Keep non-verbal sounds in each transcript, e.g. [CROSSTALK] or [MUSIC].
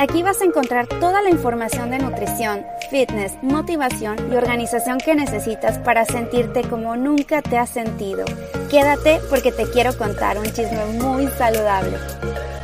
Aquí vas a encontrar toda la información de nutrición, fitness, motivación y organización que necesitas para sentirte como nunca te has sentido. Quédate porque te quiero contar un chisme muy saludable.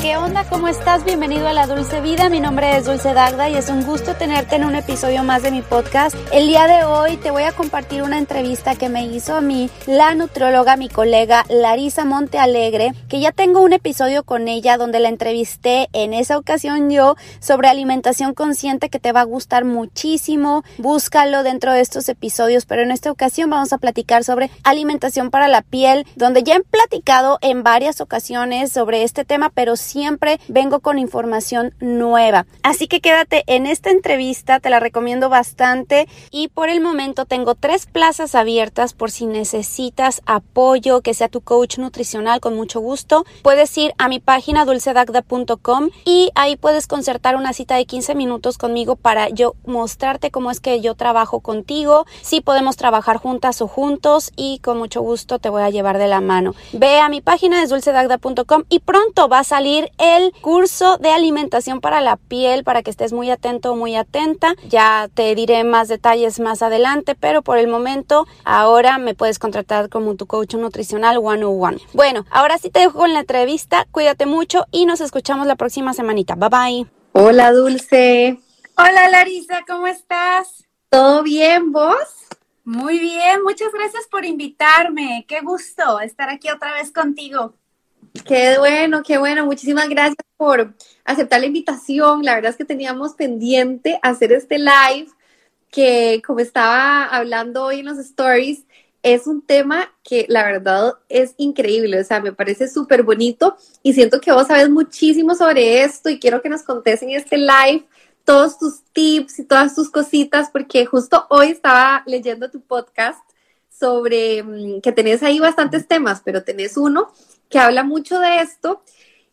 ¿Qué onda? ¿Cómo estás? Bienvenido a La Dulce Vida. Mi nombre es Dulce Dagda y es un gusto tenerte en un episodio más de mi podcast. El día de hoy te voy a compartir una entrevista que me hizo a mí la nutrióloga, mi colega Larisa Montealegre, que ya tengo un episodio con ella donde la entrevisté en esa ocasión yo sobre alimentación consciente que te va a gustar muchísimo. Búscalo dentro de estos episodios, pero en esta ocasión vamos a platicar sobre alimentación para la piel, donde ya he platicado en varias ocasiones sobre este tema, pero siempre vengo con información nueva. Así que quédate en esta entrevista, te la recomiendo bastante y por el momento tengo tres plazas abiertas por si necesitas apoyo, que sea tu coach nutricional con mucho gusto. Puedes ir a mi página dulcedagda.com y ahí puedes concertar una cita de 15 minutos conmigo para yo mostrarte cómo es que yo trabajo contigo, si podemos trabajar juntas o juntos y con mucho gusto te voy a llevar de la mano. Ve a mi página es dulcedagda.com y pronto va a salir el curso de alimentación para la piel para que estés muy atento o muy atenta. Ya te diré más detalles más adelante, pero por el momento ahora me puedes contratar como tu coach nutricional one on one. Bueno, ahora sí te dejo con la entrevista. Cuídate mucho y nos escuchamos la próxima semanita. Bye bye. Hola Dulce. Hola Larisa, ¿cómo estás? ¿Todo bien vos? Muy bien, muchas gracias por invitarme. Qué gusto estar aquí otra vez contigo. Qué bueno, qué bueno. Muchísimas gracias por aceptar la invitación. La verdad es que teníamos pendiente hacer este live que, como estaba hablando hoy en los stories, es un tema que la verdad es increíble. O sea, me parece súper bonito y siento que vos sabes muchísimo sobre esto y quiero que nos contes en este live todos tus tips y todas tus cositas, porque justo hoy estaba leyendo tu podcast sobre mm, que tenés ahí bastantes temas, pero tenés uno que habla mucho de esto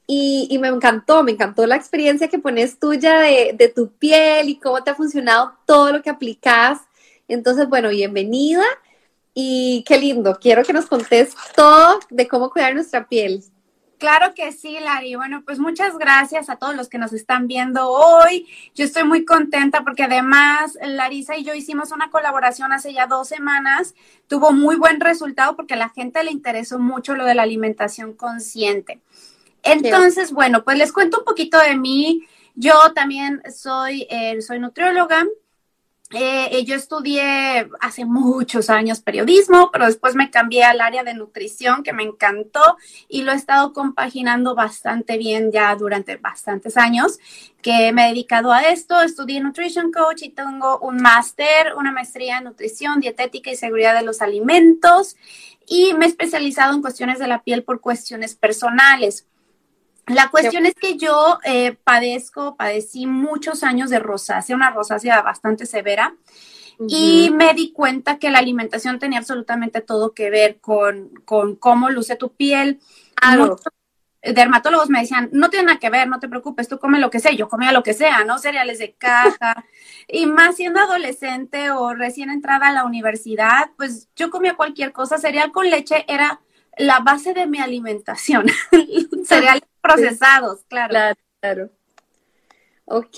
y, me encantó, me encantó la experiencia que pones tuya de, tu piel y cómo te ha funcionado todo lo que aplicas. Entonces, bueno, bienvenida y qué lindo. Quiero que nos contes todo de cómo cuidar nuestra piel. Claro que sí, Lari. Bueno, pues muchas gracias a todos los que nos están viendo hoy. Yo estoy muy contenta porque además Larisa y yo hicimos una colaboración hace ya dos semanas. Tuvo muy buen resultado porque a la gente le interesó mucho lo de la alimentación consciente. Entonces, bueno, pues les cuento un poquito de mí. Yo también soy, eh, soy nutrióloga, eh, eh, yo estudié hace muchos años periodismo, pero después me cambié al área de nutrición que me encantó y lo he estado compaginando bastante bien ya durante bastantes años que me he dedicado a esto. Estudié Nutrition Coach y tengo un máster, una maestría en nutrición, dietética y seguridad de los alimentos y me he especializado en cuestiones de la piel por cuestiones personales. La cuestión es que yo eh, padezco, padecí muchos años de rosácea, una rosácea bastante severa, y me di cuenta que la alimentación tenía absolutamente todo que ver con, cómo luce tu piel. Muchos dermatólogos me decían, no tiene nada que ver, no te preocupes, tú come lo que sea. Yo comía lo que sea, ¿no? Cereales de caja. [LAUGHS] y más siendo adolescente o recién entrada a la universidad, pues yo comía cualquier cosa. Cereal con leche era la base de mi alimentación. [LAUGHS] Cereales [LAUGHS] procesados, claro. Claro, claro. Ok,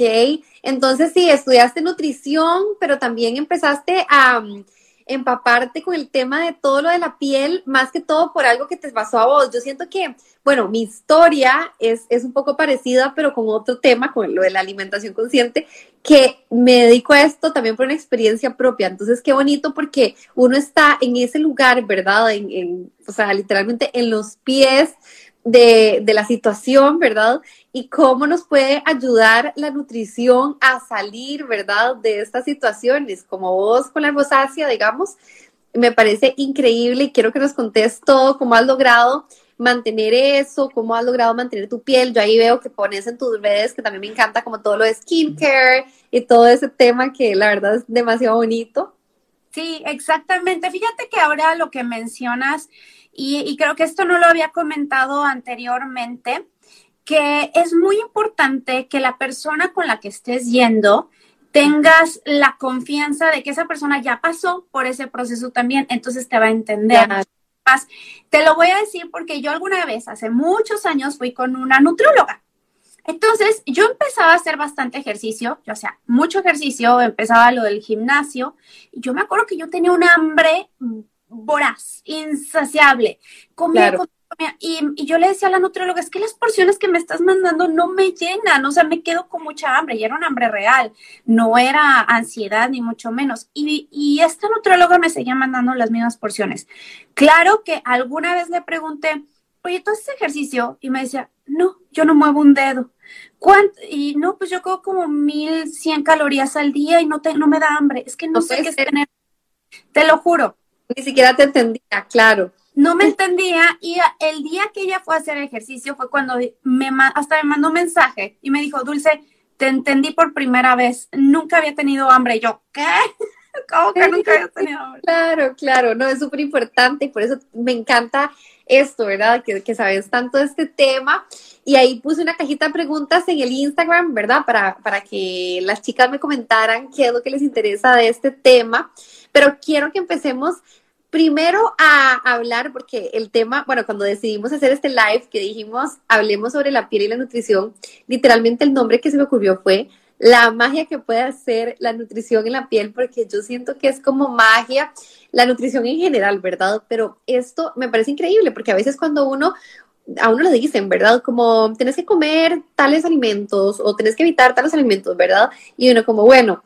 entonces sí, estudiaste nutrición, pero también empezaste a um, empaparte con el tema de todo lo de la piel, más que todo por algo que te pasó a vos. Yo siento que, bueno, mi historia es, es un poco parecida, pero con otro tema, con lo de la alimentación consciente, que me dedico a esto también por una experiencia propia. Entonces, qué bonito porque uno está en ese lugar, ¿verdad? En, en o sea, literalmente en los pies de, la situación, ¿verdad? Y cómo nos puede ayudar la nutrición a salir, ¿verdad? De estas situaciones, como vos con la rosácea, digamos, me parece increíble y quiero que nos contes todo, cómo has logrado mantener eso, cómo has logrado mantener tu piel. Yo ahí veo que pones en tus redes, que también me encanta como todo lo de skincare y todo ese tema que la verdad es demasiado bonito. Sí, exactamente. Fíjate que ahora lo que mencionas y, creo que esto no lo había comentado anteriormente, que es muy importante que la persona con la que estés yendo tengas la confianza de que esa persona ya pasó por ese proceso también, entonces te va a entender. Te lo voy a decir porque yo alguna vez, hace muchos años, fui con una nutrióloga. Entonces, yo empezaba a hacer bastante ejercicio, o sea, mucho ejercicio, empezaba lo del gimnasio, y yo me acuerdo que yo tenía un hambre voraz, insaciable, comía, y, yo le decía a la nutrióloga, es que las porciones que me estás mandando no me llenan, o sea, me quedo con mucha hambre, y era un hambre real, no era ansiedad ni mucho menos. Y, y esta nutrióloga me seguía mandando las mismas porciones. Claro que alguna vez le pregunté, oye, ¿tú haces ejercicio? Y me decía, no, yo no muevo un dedo. ¿Cuánto? Y no, pues yo cojo como 1100 calorías al día y no, te, no me da hambre. Es que no, sé qué es tener. Te lo juro. Ni siquiera te entendía, claro no me entendía y el día que ella fue a hacer ejercicio fue cuando me hasta me mandó un mensaje y me dijo, Dulce, te entendí por primera vez, nunca había tenido hambre. Y yo, ¿qué? [LAUGHS] ¿Cómo que nunca había tenido hambre? Claro, claro, no, es súper importante y por eso me encanta esto, ¿verdad? Que, que sabes tanto de este tema. Y ahí puse una cajita de preguntas en el Instagram, ¿verdad? Para, para que las chicas me comentaran qué es lo que les interesa de este tema. Pero quiero que empecemos primero a hablar, porque el tema, bueno, cuando decidimos hacer este live que dijimos, hablemos sobre la piel y la nutrición, literalmente el nombre que se me ocurrió fue la magia que puede hacer la nutrición en la piel, porque yo siento que es como magia, la nutrición en general, ¿verdad? Pero esto me parece increíble, porque a veces cuando uno, a uno le dicen, ¿verdad? Como tienes que comer tales alimentos o tienes que evitar tales alimentos, ¿verdad? Y uno como, bueno,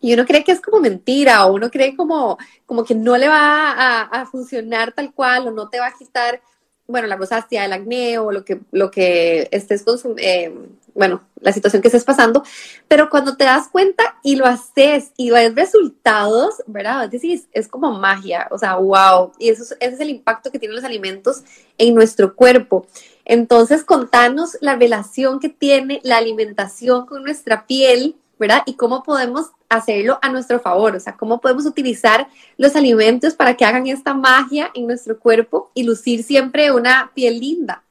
y uno cree que es como mentira o uno cree como, como que no le va a, funcionar tal cual o no te va a quitar, bueno, la rosácea, el acné o lo que, lo que estés consumiendo, eh, bueno, la situación que estés pasando, pero cuando te das cuenta y lo haces y ves resultados, ¿verdad? Es decir, es como magia, o sea, wow, y eso, ese es el impacto que tienen los alimentos en nuestro cuerpo. Entonces, contanos la relación que tiene la alimentación con nuestra piel, ¿verdad? Y cómo podemos hacerlo a nuestro favor, o sea, cómo podemos utilizar los alimentos para que hagan esta magia en nuestro cuerpo y lucir siempre una piel linda.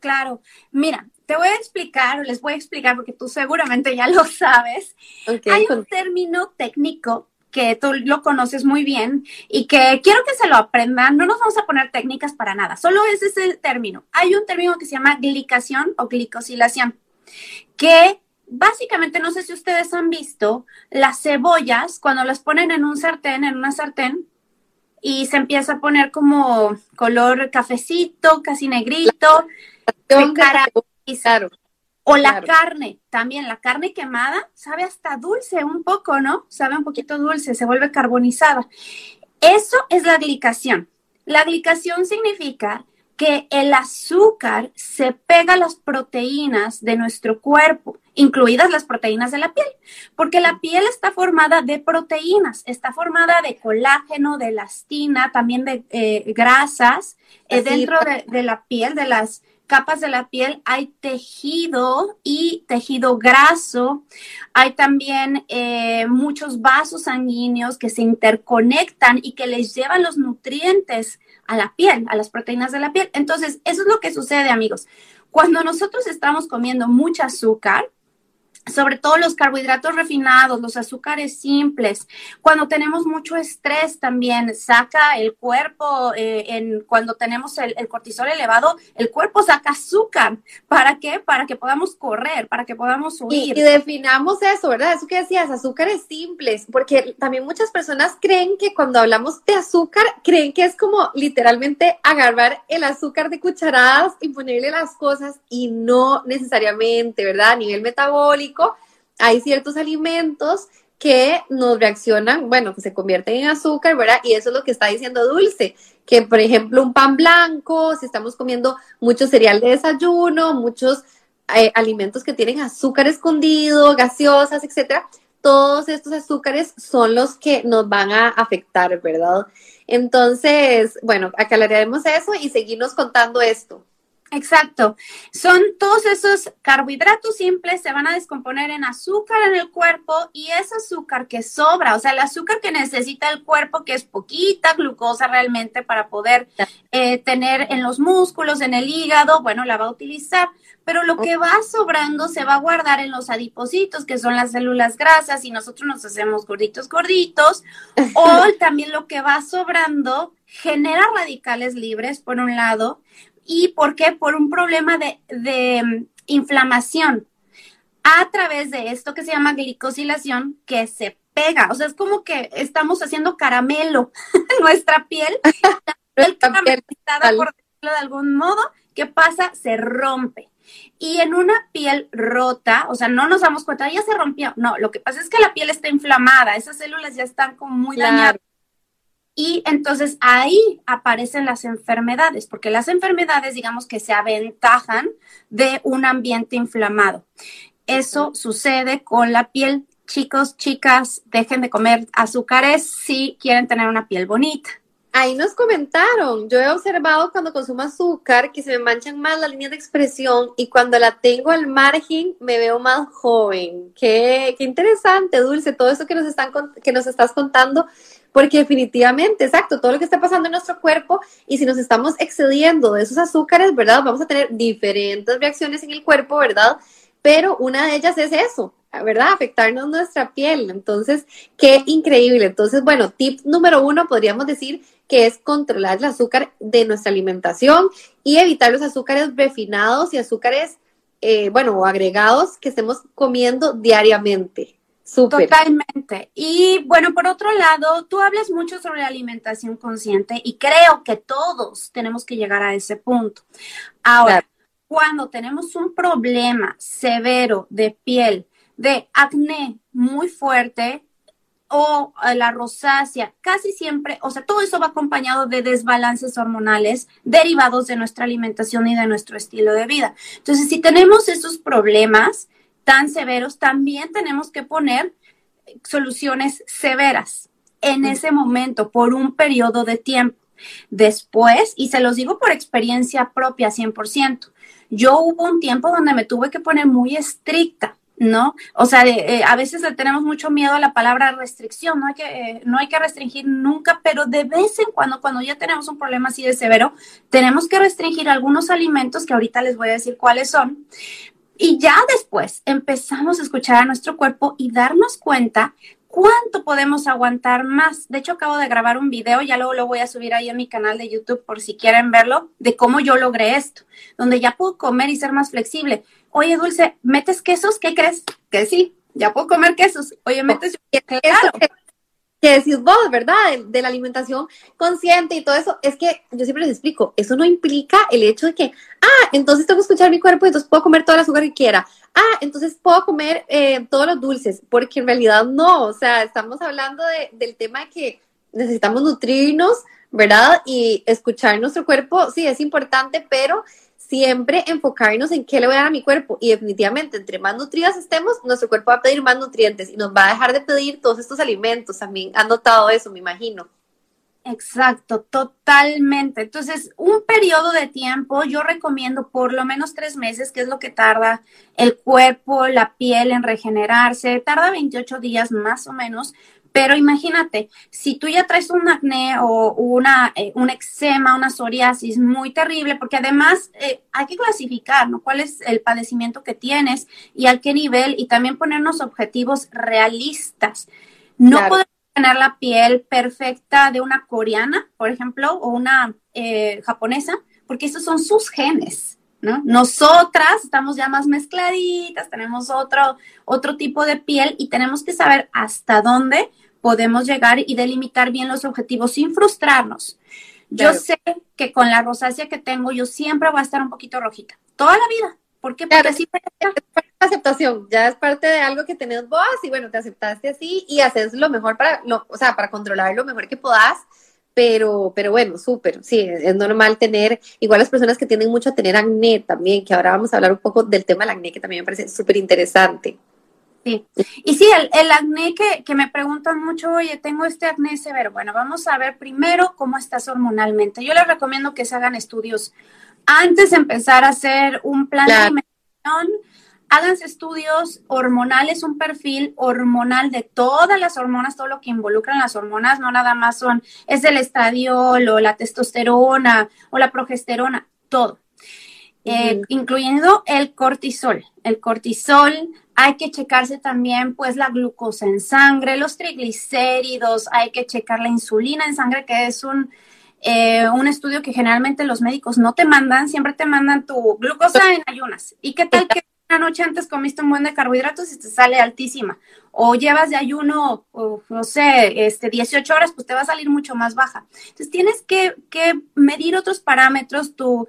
Claro, mira, te voy a explicar, les voy a explicar porque tú seguramente ya lo sabes. Hay un término técnico que tú lo conoces muy bien y que quiero que se lo aprendan. No nos vamos a poner técnicas para nada, solo es ese término. Hay un término que se llama glicación o glicosilación, que básicamente no sé si ustedes han visto las cebollas cuando las ponen en un sartén, en una sartén, y se empieza a poner como color cafecito, casi negrito, O la carne, también la carne quemada sabe hasta dulce un poco, ¿no? Sabe un poquito dulce, se vuelve carbonizada. Eso es la glicación. La glicación significa que el azúcar se pega a las proteínas de nuestro cuerpo, incluidas las proteínas de la piel, porque la piel está formada de proteínas, está formada de colágeno, de elastina, también de eh, grasas. Eh, dentro de, la piel, de las capas de la piel, hay tejido y tejido graso. Hay también eh, muchos vasos sanguíneos que se interconectan y que les llevan los nutrientes a la piel, a las proteínas de la piel. Entonces, eso es lo que sucede, amigos. Cuando nosotros estamos comiendo mucho azúcar, sobre todo los carbohidratos refinados, los azúcares simples. Cuando tenemos mucho estrés también saca el cuerpo, eh, en, cuando tenemos el, cortisol elevado, el cuerpo saca azúcar. ¿Para qué? Para que podamos correr, para que podamos huir. Y, definamos eso, ¿verdad? Eso que decías, azúcares simples, porque también muchas personas creen que cuando hablamos de azúcar, creen que es como literalmente agarrar el azúcar de cucharadas y ponerle las cosas y no necesariamente, ¿verdad? A nivel metabólico hay ciertos alimentos que nos reaccionan, bueno, que se convierten en azúcar, ¿verdad? Y eso es lo que está diciendo Dulce, que por ejemplo un pan blanco, si estamos comiendo mucho cereal de desayuno, muchos eh, alimentos que tienen azúcar escondido, gaseosas, etcétera, todos estos azúcares son los que nos van a afectar, ¿verdad? Entonces, bueno, aclararemos eso y seguirnos contando esto. Exacto. Son todos esos carbohidratos simples, se van a descomponer en azúcar en el cuerpo y ese azúcar que sobra, o sea, el azúcar que necesita el cuerpo, que es poquita glucosa realmente para poder eh, tener en los músculos, en el hígado, bueno, la va a utilizar. Pero lo que va sobrando se va a guardar en los adipocitos, que son las células grasas, y nosotros nos hacemos gorditos, gorditos. [LAUGHS] o también lo que va sobrando genera radicales libres, por un lado, ¿Y por qué? Por un problema de, mm, inflamación a través de esto que se llama glicosilación que se pega. O sea, es como que estamos haciendo caramelo [LAUGHS] en nuestra piel. [LAUGHS] El caramelizada, por decirlo de algún modo, ¿qué pasa? Se rompe. Y en una piel rota, o sea, no nos damos cuenta, ya se rompió. No, lo que pasa es que la piel está inflamada, esas células ya están como muy dañadas. Y entonces ahí aparecen las enfermedades, porque las enfermedades, digamos que se aventajan de un ambiente inflamado. Eso sucede con la piel. Chicos, chicas, dejen de comer azúcares si quieren tener una piel bonita. Ahí nos comentaron, yo he observado cuando consumo azúcar que se me manchan más las líneas de expresión y cuando la tengo al margen me veo más joven. Qué, qué interesante, Dulce, todo eso que nos, están, que nos estás contando porque definitivamente, exacto, todo lo que está pasando en nuestro cuerpo y si nos estamos excediendo de esos azúcares, ¿verdad? Vamos a tener diferentes reacciones en el cuerpo, ¿verdad? Pero una de ellas es eso, ¿verdad? Afectarnos nuestra piel. Entonces, qué increíble. Entonces, bueno, tip número uno podríamos decir que es controlar el azúcar de nuestra alimentación y evitar los azúcares refinados y azúcares, eh, bueno, agregados que estemos comiendo diariamente. Totalmente. Y bueno, por otro lado, tú hablas mucho sobre la alimentación consciente y creo que todos tenemos que llegar a ese punto. Ahora, cuando tenemos un problema severo de piel, de acné muy fuerte o eh, la rosácea, casi siempre, o sea, todo eso va acompañado de desbalances hormonales derivados de nuestra alimentación y de nuestro estilo de vida. Entonces, si tenemos esos problemas, tan severos, también tenemos que poner soluciones severas en ese momento por un periodo de tiempo. Después, y se los digo por experiencia propia 100%, yo hubo un tiempo donde me tuve que poner muy estricta, ¿no? O sea, eh, a veces le tenemos mucho miedo a la palabra restricción, no hay, que, eh, no hay que restringir nunca, pero de vez en cuando, cuando ya tenemos un problema así de severo, tenemos que restringir algunos alimentos que ahorita les voy a decir cuáles son, y ya después empezamos a escuchar a nuestro cuerpo y darnos cuenta cuánto podemos aguantar más. De hecho, acabo de grabar un video, ya luego lo voy a subir ahí en mi canal de YouTube por si quieren verlo, de cómo yo logré esto, donde ya puedo comer y ser más flexible. Oye, Dulce, ¿metes quesos? ¿Qué crees? Que sí, ya puedo comer quesos. Oye, ¿metes? Claro que decís vos, ¿verdad? De, la alimentación consciente y todo eso, es que yo siempre les explico, eso no implica el hecho de que, ah, entonces tengo que escuchar mi cuerpo y entonces puedo comer todo el azúcar que quiera. Ah, entonces puedo comer eh, todos los dulces, porque en realidad no, o sea, estamos hablando del tema de que necesitamos nutrirnos, ¿verdad? Y escuchar nuestro cuerpo, sí, es importante, pero siempre enfocarnos en qué le voy a dar a mi cuerpo y definitivamente entre más nutridas estemos, nuestro cuerpo va a pedir más nutrientes y nos va a dejar de pedir todos estos alimentos. También han notado eso, me imagino. Exacto, totalmente. Entonces, un periodo de tiempo, yo recomiendo por lo menos tres meses, que es lo que tarda el cuerpo, la piel en regenerarse. Tarda 28 días más o menos, pero imagínate, si tú ya traes un acné o una, eh, un eczema, una psoriasis muy terrible, porque además eh, hay que clasificar, ¿no? ¿Cuál es el padecimiento que tienes y a qué nivel? Y también ponernos objetivos realistas. No podemos tener la piel perfecta de una coreana, por ejemplo, o una eh, japonesa, porque esos son sus genes. ¿No? Nosotras estamos ya más mezcladitas, tenemos otro, otro tipo de piel y tenemos que saber hasta dónde podemos llegar y delimitar bien los objetivos sin frustrarnos. Yo sé que con la rosácea que tengo, yo siempre voy a estar un poquito rojita, toda la vida. ¿Por qué? Porque así es parte de aceptación, ya es parte de algo que tenés vos y bueno, te aceptaste así y haces lo mejor para, lo, o sea, para controlar lo mejor que puedas, pero, pero bueno, súper, sí, es normal tener, igual las personas que tienen mucho a tener acné también, que ahora vamos a hablar un poco del tema del acné, que también me parece súper interesante. Sí, y sí, el, acné que, que, me preguntan mucho, oye, tengo este acné severo. Bueno, vamos a ver primero cómo estás hormonalmente. Yo les recomiendo que se hagan estudios antes de empezar a hacer un plan de alimentación. Háganse estudios hormonales, un perfil hormonal de todas las hormonas, todo lo que involucran las hormonas, no nada más son, es el estadiol o la testosterona o la progesterona, todo. Eh, incluyendo el cortisol. El cortisol hay que checarse también pues la glucosa en sangre, los triglicéridos, hay que checar la insulina en sangre, que es un, eh, un estudio que generalmente los médicos no te mandan, siempre te mandan tu glucosa en ayunas. ¿Y qué tal que una noche antes comiste un buen de carbohidratos y te sale altísima? O llevas de ayuno, no sé, este, 18 horas, pues te va a salir mucho más baja. Entonces tienes que, que medir otros parámetros, tu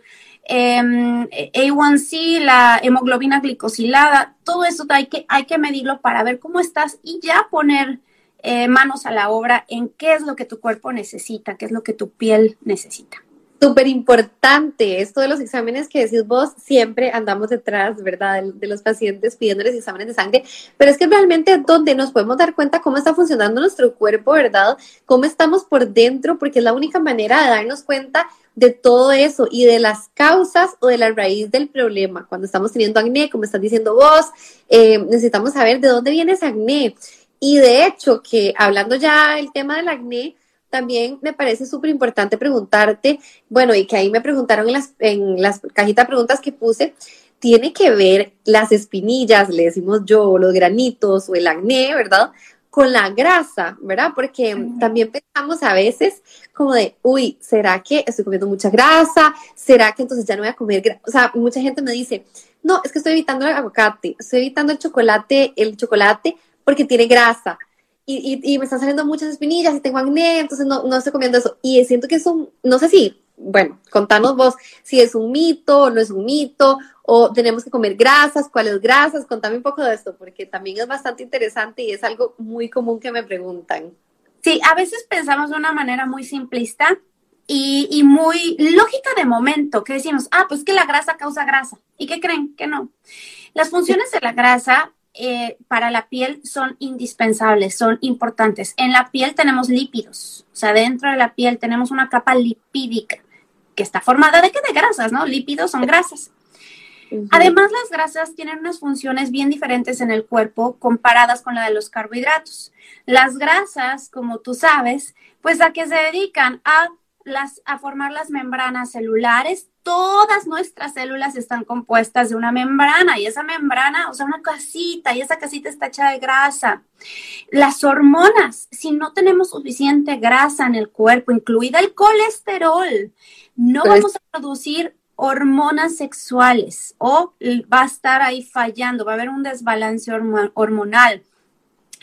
Em, A1C, la hemoglobina glicosilada, todo eso hay que, hay que medirlo para ver cómo estás y ya poner eh, manos a la obra en qué es lo que tu cuerpo necesita, qué es lo que tu piel necesita. Súper importante, esto de los exámenes que decís vos, siempre andamos detrás, ¿verdad? De, los pacientes pidiéndoles exámenes de sangre, pero es que realmente donde nos podemos dar cuenta cómo está funcionando nuestro cuerpo, ¿verdad? Cómo estamos por dentro, porque es la única manera de darnos cuenta de todo eso y de las causas o de la raíz del problema. Cuando estamos teniendo acné, como estás diciendo vos, eh, necesitamos saber de dónde viene ese acné. Y de hecho, que hablando ya el tema del acné, también me parece súper importante preguntarte, bueno, y que ahí me preguntaron en las, en las cajitas de preguntas que puse, tiene que ver las espinillas, le decimos yo, los granitos o el acné, ¿verdad? Con la grasa, ¿verdad? Porque también pensamos a veces como de, uy, ¿será que estoy comiendo mucha grasa? ¿Será que entonces ya no voy a comer grasa? O sea, mucha gente me dice, no, es que estoy evitando el aguacate, estoy evitando el chocolate, el chocolate porque tiene grasa. Y, y, me están saliendo muchas espinillas y tengo acné, entonces no, no estoy comiendo eso. Y siento que es un, no sé si, bueno, contanos vos si es un mito o no es un mito, o tenemos que comer grasas, cuáles grasas, contame un poco de esto, porque también es bastante interesante y es algo muy común que me preguntan. Sí, a veces pensamos de una manera muy simplista y, muy lógica de momento, que decimos, ah, pues que la grasa causa grasa. ¿Y qué creen? Que no. Las funciones de la grasa eh, para la piel son indispensables, son importantes. En la piel tenemos lípidos, o sea, dentro de la piel tenemos una capa lipídica que está formada de qué? De grasas, ¿no? Lípidos son grasas. Además, las grasas tienen unas funciones bien diferentes en el cuerpo comparadas con la de los carbohidratos. Las grasas, como tú sabes, pues a qué se dedican a las a formar las membranas celulares. Todas nuestras células están compuestas de una membrana y esa membrana, o sea, una casita y esa casita está hecha de grasa. Las hormonas, si no tenemos suficiente grasa en el cuerpo, incluida el colesterol, no vamos a producir hormonas sexuales o va a estar ahí fallando, va a haber un desbalance hormonal.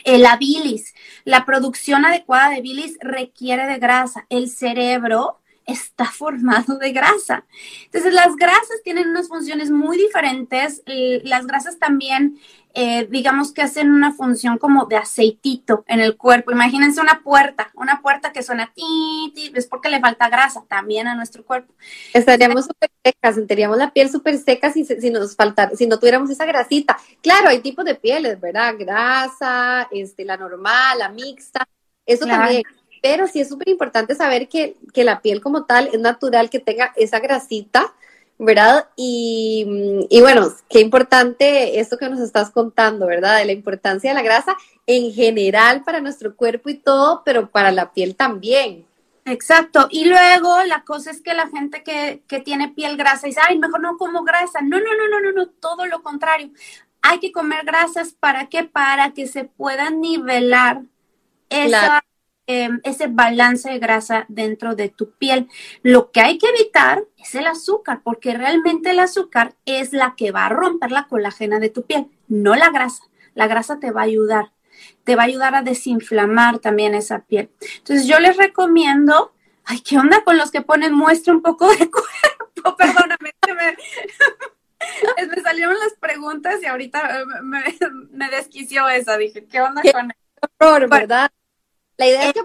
La bilis, la producción adecuada de bilis requiere de grasa. El cerebro está formado de grasa. Entonces, las grasas tienen unas funciones muy diferentes. Las grasas también eh, digamos que hacen una función como de aceitito en el cuerpo. Imagínense una puerta, una puerta que suena ti, ti es porque le falta grasa también a nuestro cuerpo. Estaríamos súper secas, tendríamos la piel súper seca si, si nos faltara, si no tuviéramos esa grasita. Claro, hay tipos de pieles, ¿verdad? Grasa, este, la normal, la mixta, eso también. Pero sí es súper importante saber que, que la piel como tal es natural que tenga esa grasita ¿verdad? Y, bueno, qué importante esto que nos estás contando, ¿verdad? De la importancia de la grasa en general para nuestro cuerpo y todo, pero para la piel también. Exacto. Y luego la cosa es que la gente que, que tiene piel grasa dice, ay, mejor no como grasa. No, no, no, no, no, no, todo lo contrario. Hay que comer grasas para qué? Para que se pueda nivelar esa Em, ese balance de grasa dentro de tu piel. Lo que hay que evitar es el azúcar, porque realmente el azúcar es la que va a romper la colágena de tu piel, no la grasa. La grasa te va a ayudar, te va a ayudar a desinflamar también esa piel. Entonces yo les recomiendo, ay, ¿qué onda con los que ponen muestra un poco de [LAUGHS] cuerpo? Perdóname, me, [LAUGHS] me salieron las preguntas y ahorita me, desquició esa. Dije, ¿qué onda con eso? ¿verdad? La idea es que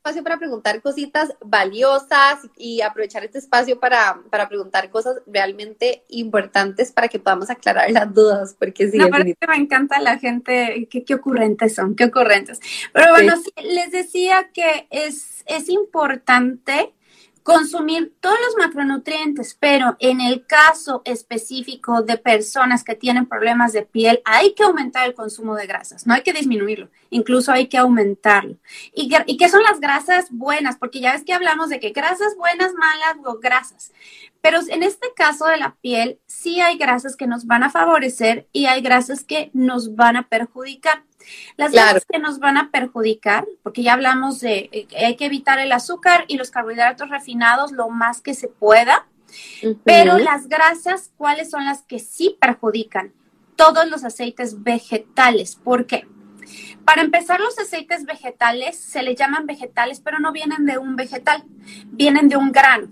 espacio para preguntar cositas valiosas y aprovechar este espacio para, para preguntar cosas realmente importantes para que podamos aclarar las dudas, porque sí. No, pero me encanta la gente, qué, qué ocurrentes son, qué ocurrentes. Pero bueno, les decía que es, es importante consumir todos los macronutrientes, pero en el caso específico de personas que tienen problemas de piel, hay que aumentar el consumo de grasas, no hay que disminuirlo, incluso hay que aumentarlo. ¿Y, y qué son las grasas buenas? Porque ya ves que hablamos de que grasas buenas, malas o grasas, pero en este caso de la piel, sí hay grasas que nos van a favorecer y hay grasas que nos van a perjudicar. Las grasas que nos van a perjudicar, porque ya hablamos de que eh, hay que evitar el azúcar y los carbohidratos refinados lo más que se pueda, pero las grasas, ¿cuáles son las que sí perjudican? Todos los aceites vegetales. ¿Por qué? Para empezar, los aceites vegetales se le llaman vegetales, pero no vienen de un vegetal, vienen de un grano.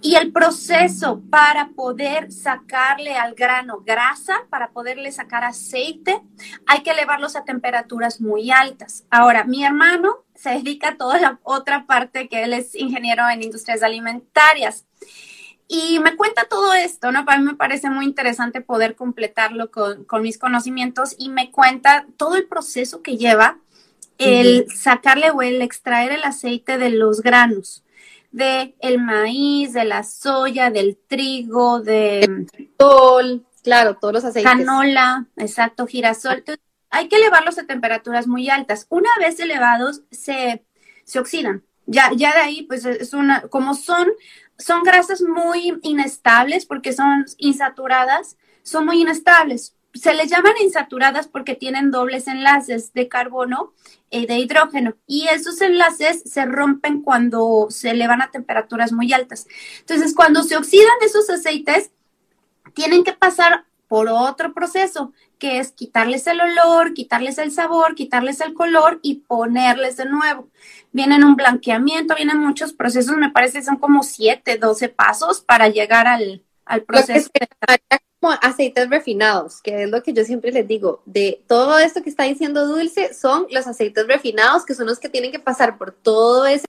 Y el proceso para poder sacarle al grano grasa, para poderle sacar aceite, hay que elevarlos a temperaturas muy altas. Ahora, mi hermano se dedica a toda la otra parte que él es ingeniero en industrias alimentarias. Y me cuenta todo esto, ¿no? Para mí me parece muy interesante poder completarlo con, mis conocimientos y me cuenta todo el proceso que lleva el sacarle o el extraer el aceite de los granos de el maíz, de la soya, del trigo, de sol, claro, todos los aceites. Canola, exacto, girasol. hay que elevarlos a temperaturas muy altas. Una vez elevados, se, se oxidan. Ya, ya de ahí, pues es una, como son, son grasas muy inestables porque son insaturadas, son muy inestables se les llaman insaturadas porque tienen dobles enlaces de carbono de hidrógeno y esos enlaces se rompen cuando se elevan a temperaturas muy altas. Entonces, cuando se oxidan esos aceites, tienen que pasar por otro proceso, que es quitarles el olor, quitarles el sabor, quitarles el color y ponerles de nuevo. Vienen un blanqueamiento, vienen muchos procesos, me parece son como 7, 12 pasos para llegar al, al proceso aceites refinados, que es lo que yo siempre les digo, de todo esto que está diciendo Dulce, son los aceites refinados, que son los que tienen que pasar por todo ese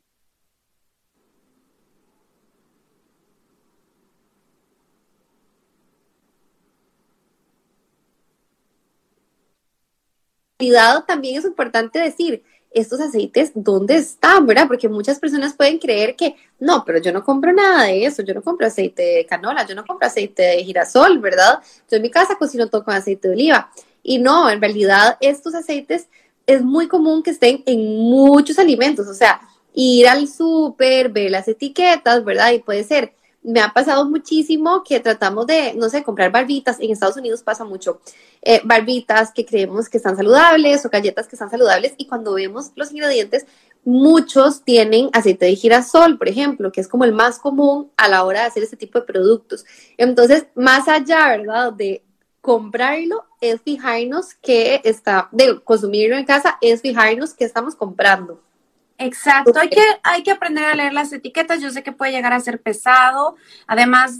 también es importante decir, estos aceites, ¿dónde están, verdad? Porque muchas personas pueden creer que, no, pero yo no compro nada de eso, yo no compro aceite de canola, yo no compro aceite de girasol, ¿verdad? Yo en mi casa cocino todo con aceite de oliva. Y no, en realidad estos aceites es muy común que estén en muchos alimentos, o sea, ir al súper, ver las etiquetas, ¿verdad? Y puede ser me ha pasado muchísimo que tratamos de, no sé, comprar barbitas. En Estados Unidos pasa mucho. Eh, barbitas que creemos que están saludables o galletas que están saludables y cuando vemos los ingredientes, muchos tienen aceite de girasol, por ejemplo, que es como el más común a la hora de hacer este tipo de productos. Entonces, más allá, ¿verdad? De comprarlo, es fijarnos que está, de consumirlo en casa, es fijarnos que estamos comprando. Exacto, hay que, hay que aprender a leer las etiquetas. Yo sé que puede llegar a ser pesado. Además,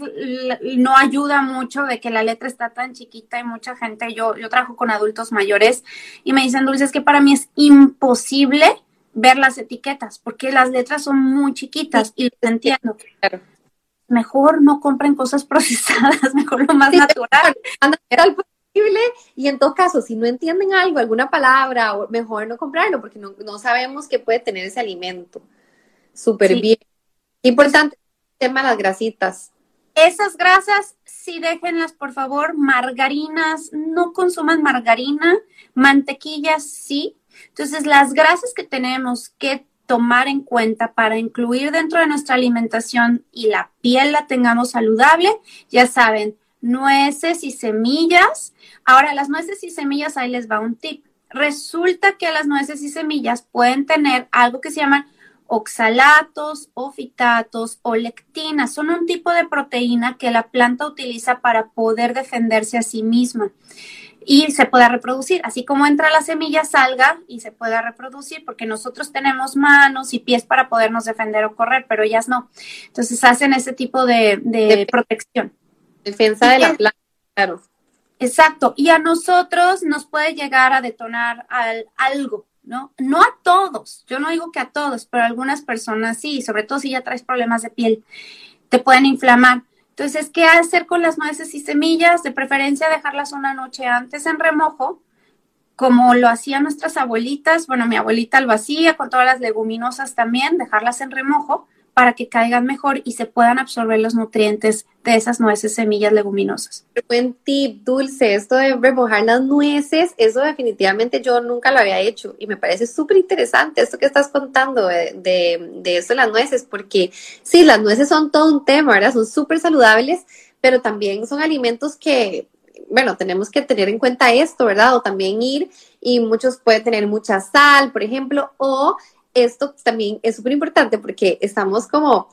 no ayuda mucho de que la letra está tan chiquita y mucha gente, yo, yo trabajo con adultos mayores y me dicen, Dulce, es que para mí es imposible ver las etiquetas porque las letras son muy chiquitas y lo entiendo. Mejor no compren cosas [LAUGHS] procesadas, mejor lo más natural [LAUGHS] y en todo caso, si no entienden algo, alguna palabra, mejor no comprarlo porque no, sabemos qué puede tener ese alimento. Súper bien. Importante el tema de las grasitas. Esas grasas, sí déjenlas, por favor. Margarinas, no consuman margarina. Mantequillas, sí. Entonces, las grasas que tenemos que tomar en cuenta para incluir dentro de nuestra alimentación y la piel la tengamos saludable, ya saben, nueces y semillas. Ahora, las nueces y semillas, ahí les va un tip. Resulta que las nueces y semillas pueden tener algo que se llaman oxalatos o fitatos o lectinas. Son un tipo de proteína que la planta utiliza para poder defenderse a sí misma y se pueda reproducir. Así como entra la semilla, salga y se pueda reproducir, porque nosotros tenemos manos y pies para podernos defender o correr, pero ellas no. Entonces hacen ese tipo de, de protección. Defensa de la planta, claro. Exacto. Y a nosotros nos puede llegar a detonar al, algo, ¿no? No a todos, yo no digo que a todos, pero a algunas personas sí, sobre todo si ya traes problemas de piel, te pueden inflamar. Entonces, ¿qué hacer con las nueces y semillas? De preferencia dejarlas una noche antes en remojo, como lo hacían nuestras abuelitas. Bueno, mi abuelita lo hacía con todas las leguminosas también, dejarlas en remojo para que caigan mejor y se puedan absorber los nutrientes de esas nueces, semillas leguminosas. Buen tip, Dulce, esto de remojar las nueces, eso definitivamente yo nunca lo había hecho y me parece súper interesante esto que estás contando de, de, eso de las nueces, porque sí, las nueces son todo un tema, ¿verdad? Son súper saludables, pero también son alimentos que, bueno, tenemos que tener en cuenta esto, ¿verdad? O también ir y muchos pueden tener mucha sal, por ejemplo, o esto también es súper importante porque estamos como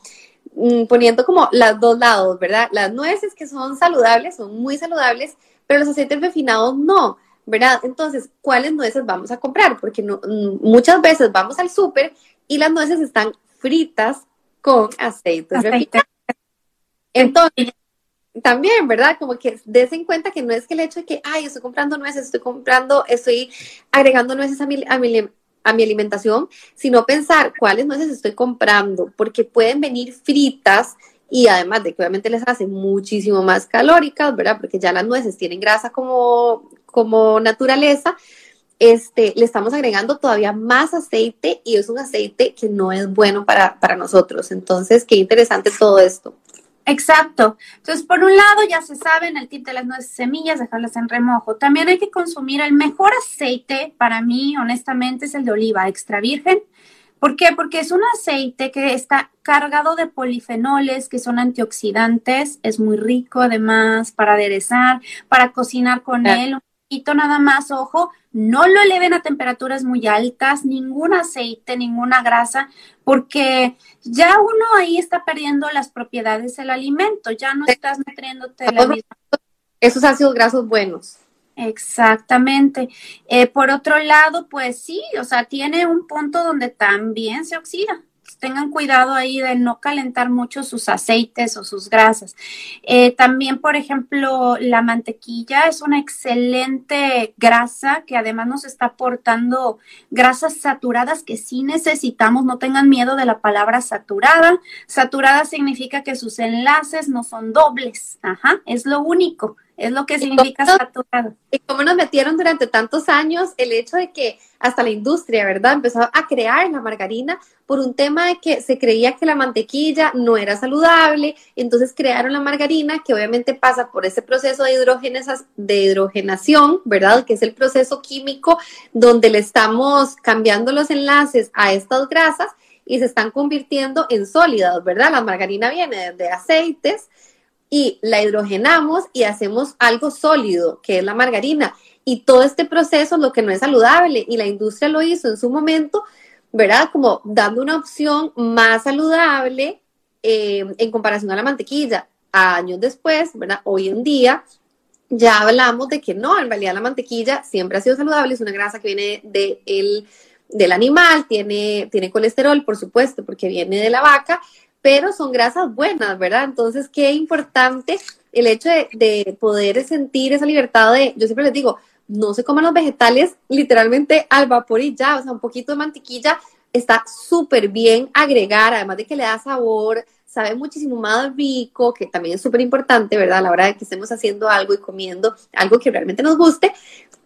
mm, poniendo como los dos lados, ¿verdad? Las nueces que son saludables, son muy saludables, pero los aceites refinados no, ¿verdad? Entonces, ¿cuáles nueces vamos a comprar? Porque mm, muchas veces vamos al súper y las nueces están fritas con aceites refinados. Entonces, también, ¿verdad? Como que des en cuenta que no es que el hecho de que, ay, estoy comprando nueces, estoy comprando, estoy agregando nueces a mi, a mi, a mi alimentación, sino pensar cuáles nueces estoy comprando, porque pueden venir fritas y además de que obviamente les hace muchísimo más calóricas, ¿verdad? Porque ya las nueces tienen grasa como, como naturaleza, este, le estamos agregando todavía más aceite y es un aceite que no es bueno para, para nosotros. Entonces, qué interesante todo esto. Exacto. Entonces, por un lado, ya se sabe, en el tip de las nueces semillas, dejarlas en remojo. También hay que consumir el mejor aceite, para mí, honestamente, es el de oliva extra virgen. ¿Por qué? Porque es un aceite que está cargado de polifenoles, que son antioxidantes, es muy rico además para aderezar, para cocinar con él, nada más, ojo, no lo eleven a temperaturas muy altas, ningún aceite, ninguna grasa, porque ya uno ahí está perdiendo las propiedades del alimento, ya no estás nutriéndote la misma. Esos ácidos grasos buenos. Exactamente. Eh, por otro lado, pues sí, o sea, tiene un punto donde también se oxida tengan cuidado ahí de no calentar mucho sus aceites o sus grasas. Eh, también, por ejemplo, la mantequilla es una excelente grasa que además nos está aportando grasas saturadas que sí necesitamos. No tengan miedo de la palabra saturada. Saturada significa que sus enlaces no son dobles. Ajá, es lo único. Es lo que significa saturado. Y cómo nos metieron durante tantos años el hecho de que hasta la industria, ¿verdad? Empezó a crear la margarina por un tema de que se creía que la mantequilla no era saludable, entonces crearon la margarina que obviamente pasa por ese proceso de, de hidrogenación, ¿verdad? Que es el proceso químico donde le estamos cambiando los enlaces a estas grasas y se están convirtiendo en sólidas, ¿verdad? La margarina viene de aceites y la hidrogenamos y hacemos algo sólido, que es la margarina. Y todo este proceso es lo que no es saludable y la industria lo hizo en su momento, ¿verdad? Como dando una opción más saludable eh, en comparación a la mantequilla. Años después, ¿verdad? Hoy en día ya hablamos de que no, en realidad la mantequilla siempre ha sido saludable, es una grasa que viene de el, del animal, tiene, tiene colesterol, por supuesto, porque viene de la vaca, pero son grasas buenas, ¿verdad? Entonces, qué importante el hecho de, poder sentir esa libertad de, yo siempre les digo, no se coman los vegetales literalmente al vapor y ya, o sea, un poquito de mantequilla está súper bien agregar, además de que le da sabor, sabe muchísimo más rico, que también es súper importante, ¿verdad? A la hora de que estemos haciendo algo y comiendo algo que realmente nos guste,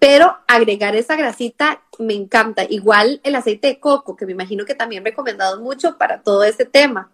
pero agregar esa grasita me encanta. Igual el aceite de coco, que me imagino que también recomendado mucho para todo este tema.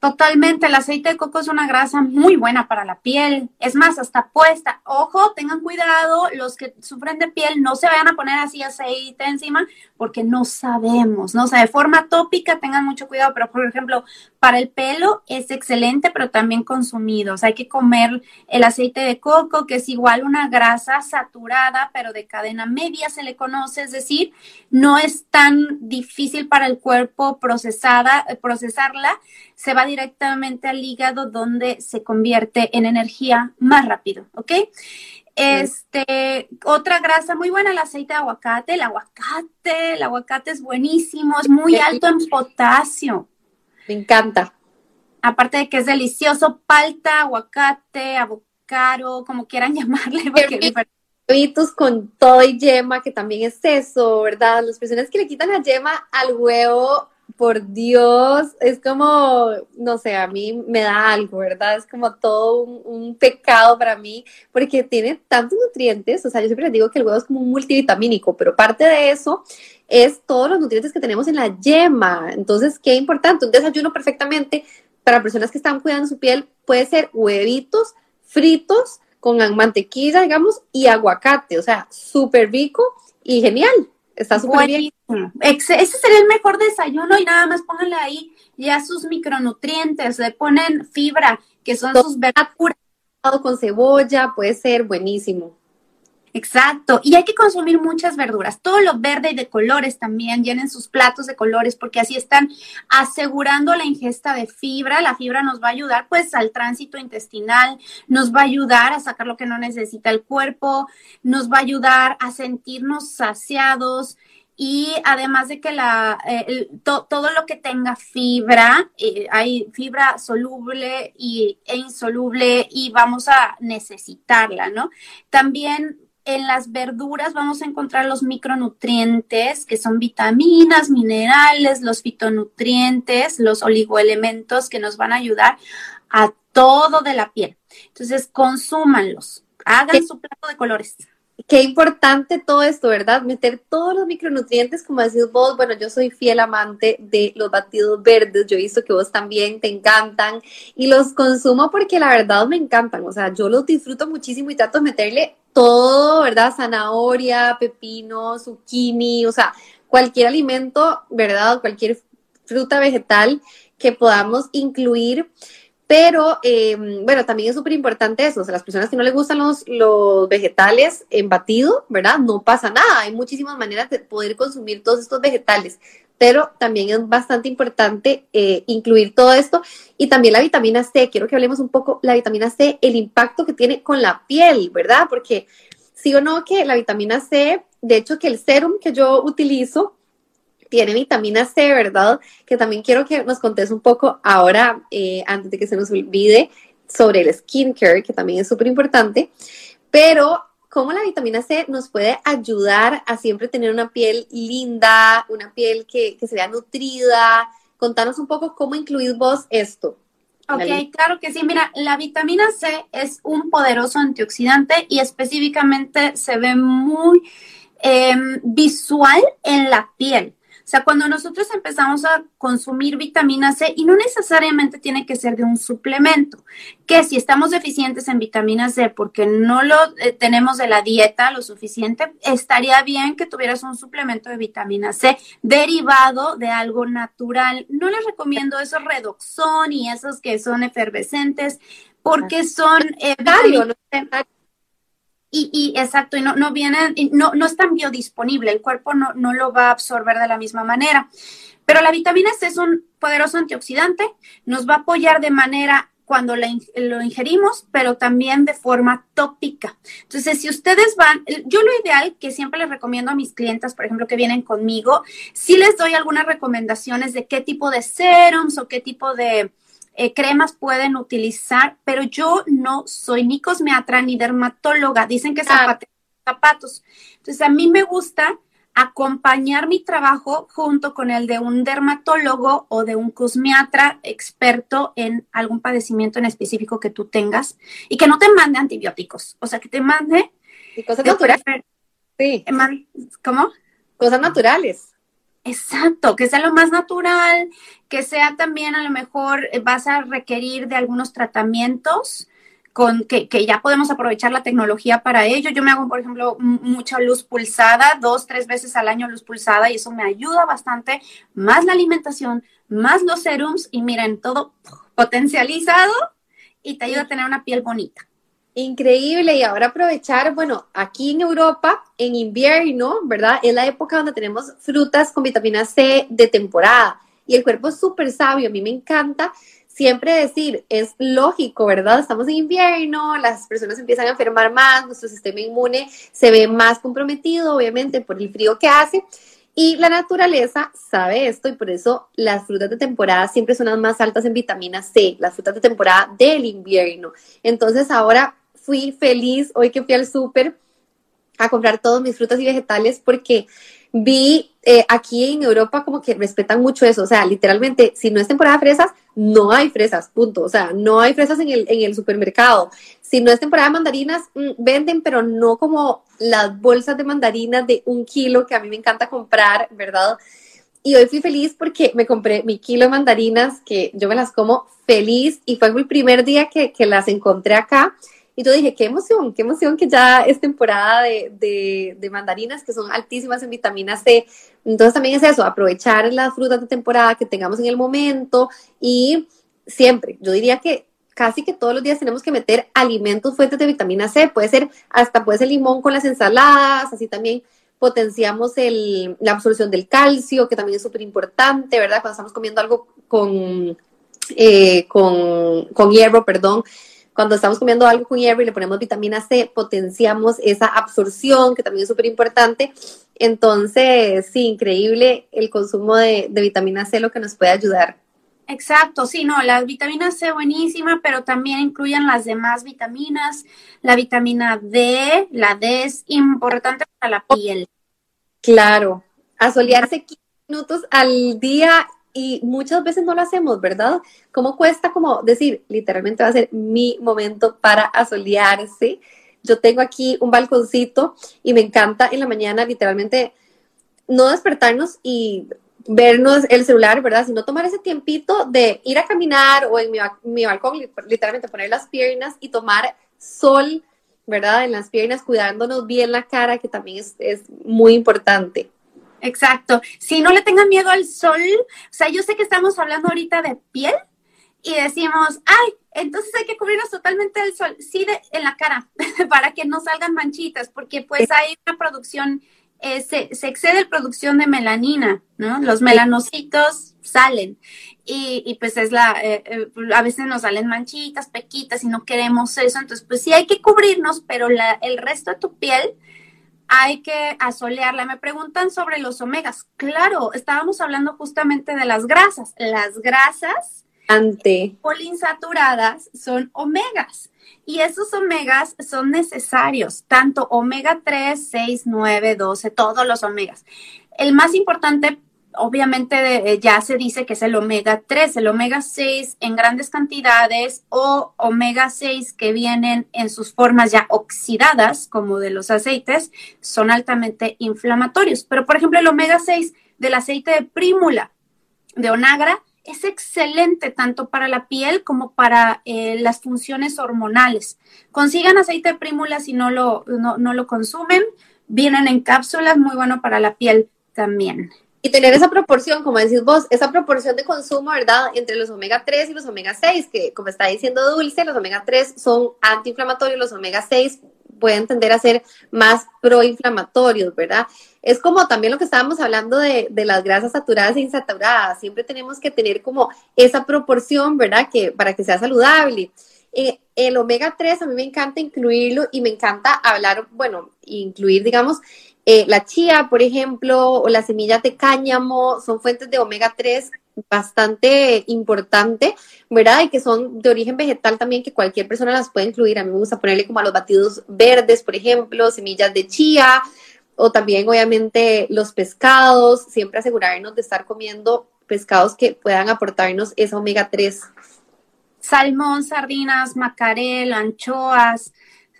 Totalmente, el aceite de coco es una grasa muy buena para la piel. Es más, hasta puesta. Ojo, tengan cuidado, los que sufren de piel no se vayan a poner así aceite encima porque no sabemos, ¿no? O sea, de forma tópica tengan mucho cuidado, pero por ejemplo, para el pelo es excelente, pero también consumido. O sea, hay que comer el aceite de coco, que es igual una grasa saturada, pero de cadena media se le conoce, es decir, no es tan difícil para el cuerpo procesada, procesarla se va directamente al hígado donde se convierte en energía más rápido, ¿ok? Este, otra grasa muy buena, el aceite de aguacate. El aguacate, el aguacate es buenísimo, es muy [LAUGHS] alto en potasio. Me encanta. Aparte de que es delicioso, palta, aguacate, avocado, como quieran [LAUGHS] llamarle. huevitos con todo y yema, que también es eso, ¿verdad? Las personas que le quitan la yema al huevo, por Dios, es como, no sé, a mí me da algo, ¿verdad? Es como todo un, pecado para mí, porque tiene tantos nutrientes, o sea, yo siempre les digo que el huevo es como un multivitamínico, pero parte de eso es todos los nutrientes que tenemos en la yema. Entonces, qué importante, un desayuno perfectamente para personas que están cuidando su piel puede ser huevitos fritos con mantequilla, digamos, y aguacate, o sea, súper rico y genial. Está súper bien. Ese sería el mejor desayuno y nada más pónganle ahí ya sus micronutrientes, le ponen fibra, que son sus verduras. Con cebolla, puede ser buenísimo. Exacto, y hay que consumir muchas verduras, todo lo verde y de colores también, llenen sus platos de colores porque así están asegurando la ingesta de fibra, la fibra nos va a ayudar pues al tránsito intestinal, nos va a ayudar a sacar lo que no necesita el cuerpo, nos va a ayudar a sentirnos saciados. Y además de que la, eh, todo lo que tenga fibra, eh, hay fibra soluble y, e insoluble y vamos a necesitarla, ¿no? También en las verduras vamos a encontrar los micronutrientes, que son vitaminas, minerales, los fitonutrientes, los oligoelementos que nos van a ayudar a todo de la piel. Entonces, consúmanlos, hagan su plato de colores. Qué importante todo esto, ¿verdad? Meter todos los micronutrientes, como decís vos, bueno, yo soy fiel amante de los batidos verdes, yo he visto que vos también te encantan y los consumo porque la verdad me encantan, o sea, yo los disfruto muchísimo y trato de meterle todo, ¿verdad? Zanahoria, pepino, zucchini, o sea, cualquier alimento, ¿verdad? Cualquier fruta vegetal que podamos incluir. Pero, em, bueno, también es súper importante eso, o sea, las personas que no les gustan los, los vegetales en batido, ¿verdad? No pasa nada, hay muchísimas maneras de poder consumir todos estos vegetales, pero también es bastante importante eh, incluir todo esto y también la vitamina C, quiero que hablemos un poco, la vitamina C, el impacto que tiene con la piel, ¿verdad? Porque sí o no que la vitamina C, de hecho que el serum que yo utilizo, tiene vitamina C, ¿verdad? Que también quiero que nos contes un poco ahora, eh, antes de que se nos olvide, sobre el skincare, que también es súper importante. Pero, ¿cómo la vitamina C nos puede ayudar a siempre tener una piel linda, una piel que, que se vea nutrida? Contanos un poco cómo incluís vos esto. Ok, claro que sí. Mira, la vitamina C es un poderoso antioxidante y específicamente se ve muy em, visual en la piel. O sea, cuando nosotros empezamos a consumir vitamina C, y no necesariamente tiene que ser de un suplemento, que si estamos deficientes en vitamina C porque no lo eh, tenemos de la dieta lo suficiente, estaría bien que tuvieras un suplemento de vitamina C derivado de algo natural. No les recomiendo esos redoxón y esos que son efervescentes porque son... Eh, y, y, exacto, y no, no vienen, no, no es tan biodisponible, el cuerpo no, no lo va a absorber de la misma manera. Pero la vitamina C es un poderoso antioxidante, nos va a apoyar de manera cuando lo ingerimos, pero también de forma tópica. Entonces, si ustedes van, yo lo ideal que siempre les recomiendo a mis clientes, por ejemplo, que vienen conmigo, si les doy algunas recomendaciones de qué tipo de serums o qué tipo de, eh, cremas pueden utilizar, pero yo no soy ni cosmiatra ni dermatóloga. Dicen que ah. zapatos. Entonces, a mí me gusta acompañar mi trabajo junto con el de un dermatólogo o de un cosmiatra experto en algún padecimiento en específico que tú tengas y que no te mande antibióticos, o sea, que te mande... cosas naturales. Sí. ¿Cómo? Cosas naturales. Exacto, que sea lo más natural, que sea también a lo mejor eh, vas a requerir de algunos tratamientos con que, que, ya podemos aprovechar la tecnología para ello. Yo me hago, por ejemplo, mucha luz pulsada, dos, tres veces al año luz pulsada y eso me ayuda bastante, más la alimentación, más los serums y miren, todo potencializado y te ayuda a tener una piel bonita. Increíble, y ahora aprovechar, bueno, aquí en Europa, en invierno, ¿verdad? Es la época donde tenemos frutas con vitamina C de temporada y el cuerpo es súper sabio, a mí me encanta siempre decir, es lógico, ¿verdad? Estamos en invierno, las personas empiezan a enfermar más, nuestro sistema inmune se ve más comprometido, obviamente, por el frío que hace. Y la naturaleza sabe esto y por eso las frutas de temporada siempre son las más altas en vitamina C, las frutas de temporada del invierno. Entonces ahora fui feliz hoy que fui al súper a comprar todos mis frutas y vegetales porque vi eh, aquí en Europa como que respetan mucho eso, o sea, literalmente, si no es temporada de fresas, no hay fresas, punto, o sea, no hay fresas en el, en el supermercado. Si no es temporada de mandarinas, mm, venden, pero no como las bolsas de mandarinas de un kilo que a mí me encanta comprar, ¿verdad? Y hoy fui feliz porque me compré mi kilo de mandarinas, que yo me las como feliz y fue el primer día que, que las encontré acá y yo dije, qué emoción, qué emoción que ya es temporada de, de, mandarinas que son altísimas en vitamina C. Entonces también es eso, aprovechar las frutas de temporada que tengamos en el momento y siempre, yo diría que casi que todos los días tenemos que meter alimentos fuentes de vitamina C. Puede ser hasta puede ser limón con las ensaladas, así también potenciamos el, la absorción del calcio, que también es súper importante, ¿verdad? Cuando estamos comiendo algo con, eh, con, con hierro, perdón, cuando estamos comiendo algo con hierro y le ponemos vitamina C, potenciamos esa absorción, que también es súper importante. Entonces, sí, increíble el consumo de, vitamina C, lo que nos puede ayudar. Exacto, sí, no, la vitamina C buenísima, pero también incluyen las demás vitaminas. La vitamina D, la D es importante para la piel. Claro, asolearse 15 minutos al día y muchas veces no lo hacemos, ¿verdad? ¿Cómo cuesta como decir, literalmente va a ser mi momento para asolearse? Yo tengo aquí un balconcito y me encanta en la mañana literalmente no despertarnos y vernos el celular, ¿verdad? Sino tomar ese tiempito de ir a caminar o en mi, mi balcón, literalmente poner las piernas y tomar sol, ¿verdad? En las piernas, cuidándonos bien la cara, que también es, es muy importante. Exacto. Si no le tengan miedo al sol, o sea, yo sé que estamos hablando ahorita de piel y decimos, ay, entonces hay que cubrirnos totalmente del sol. Sí, de, en la cara, [LAUGHS] para que no salgan manchitas, porque pues hay una producción, eh, se, excede la producción de melanina, ¿no? Los melanocitos salen y, y pues es la, eh, eh, a veces nos salen manchitas, pequitas y no queremos eso. Entonces, pues sí hay que cubrirnos, pero la, el resto de tu piel hay que asolearla. Me preguntan sobre los omegas. Claro, estábamos hablando justamente de las grasas. Las grasas Ante. poliinsaturadas son omegas. Y esos omegas son necesarios, tanto omega 3, 6, 9, 12, todos los omegas. El más importante obviamente eh, ya se dice que es el omega 3, el omega 6 en grandes cantidades o omega 6 que vienen en sus formas ya oxidadas, como de los aceites, son altamente inflamatorios. Pero, por ejemplo, el omega 6 del aceite de prímula, de onagra, es excelente tanto para la piel como para eh, las funciones hormonales. Consigan aceite de prímula si no lo, no, no lo consumen. Vienen en cápsulas, muy bueno para la piel también y tener esa proporción, como decís vos, esa proporción de consumo, ¿verdad? Entre los omega 3 y los omega 6, que como está diciendo Dulce, los omega 3 son antiinflamatorios, los omega 6 pueden tender a ser más proinflamatorios, ¿verdad? Es como también lo que estábamos hablando de, de, las grasas saturadas e insaturadas. Siempre tenemos que tener como esa proporción, ¿verdad? Que para que sea saludable. Eh, el omega 3 a mí me encanta incluirlo y me encanta hablar, bueno, incluir, digamos, eh, la chía, por ejemplo, o las semillas de cáñamo son fuentes de omega 3 bastante importante, ¿verdad? Y que son de origen vegetal también, que cualquier persona las puede incluir. A mí me gusta ponerle como a los batidos verdes, por ejemplo, semillas de chía, o también obviamente los pescados, siempre asegurarnos de estar comiendo pescados que puedan aportarnos esa omega 3. Salmón, sardinas, macarel, anchoas,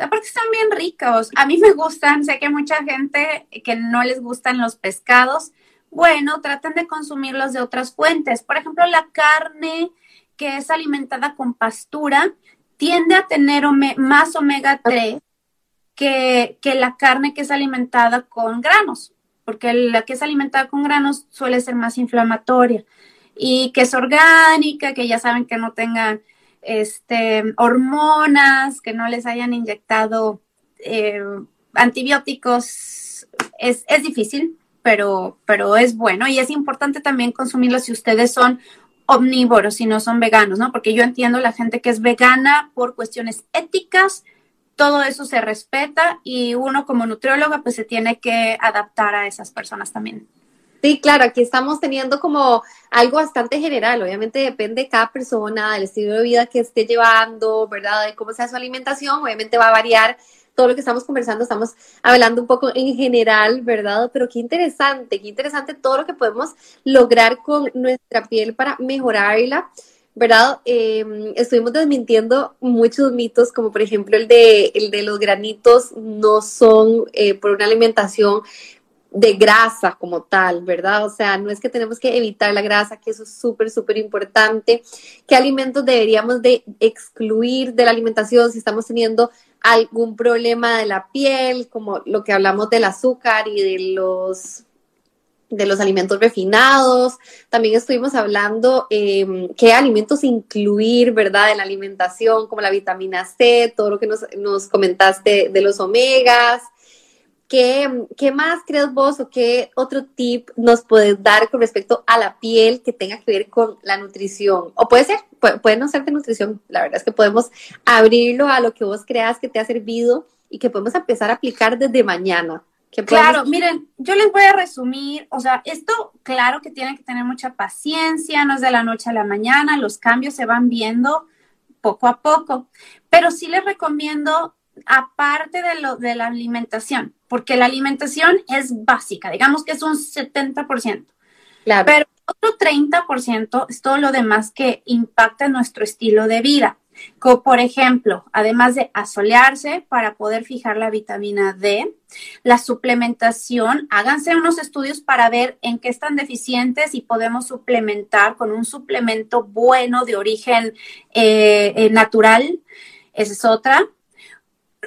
porque están bien ricos. A mí me gustan, sé que hay mucha gente que no les gustan los pescados. Bueno, traten de consumirlos de otras fuentes. Por ejemplo, la carne que es alimentada con pastura tiende a tener más omega 3 que, que la carne que es alimentada con granos, porque la que es alimentada con granos suele ser más inflamatoria y que es orgánica, que ya saben que no tengan este, hormonas, que no les hayan inyectado eh, antibióticos, es, es difícil, pero, pero es bueno y es importante también consumirlo si ustedes son omnívoros y no son veganos, ¿no? Porque yo entiendo la gente que es vegana por cuestiones éticas, todo eso se respeta y uno como nutrióloga pues se tiene que adaptar a esas personas también. Sí, claro, aquí estamos teniendo como algo bastante general. Obviamente depende de cada persona, del estilo de vida que esté llevando, ¿verdad? De cómo sea su alimentación. Obviamente va a variar, todo lo que estamos conversando, estamos hablando un poco en general, ¿verdad? Pero qué interesante, qué interesante todo lo que podemos lograr con nuestra piel para mejorarla. ¿verdad? Em, estuvimos desmintiendo muchos mitos, como por ejemplo el de, el de los granitos no son eh, por una alimentación de grasa como tal, ¿verdad? O sea, no es que tenemos que evitar la grasa, que eso es súper, súper importante. ¿Qué alimentos deberíamos de excluir de la alimentación si estamos teniendo algún problema de la piel, como lo que hablamos del azúcar y de los de los alimentos refinados. También estuvimos hablando eh, qué alimentos incluir, ¿verdad? En la alimentación, como la vitamina C, todo lo que nos, nos comentaste de los omegas. ¿Qué, ¿Qué, más crees vos o qué otro tip nos puedes dar con respecto a la piel que tenga que ver con la nutrición? O puede ser, puede, no ser de nutrición, la verdad es que podemos abrirlo a lo que vos creas que te ha servido y que podemos empezar a aplicar desde mañana. Claro, miren, yo les voy a resumir, o sea, esto claro que tienen que tener mucha paciencia, no es de la noche a la mañana, los cambios se van viendo poco a poco, pero sí les recomiendo aparte de lo de la alimentación, porque la alimentación es básica, digamos que es un 70%. Claro. Pero otro 30% es todo lo demás que impacta nuestro estilo de vida. Como por ejemplo, además de asolearse para poder fijar la vitamina D, la suplementación, háganse unos estudios para ver en qué están deficientes y podemos suplementar con un suplemento bueno de origen eh, eh, natural. Esa es otra.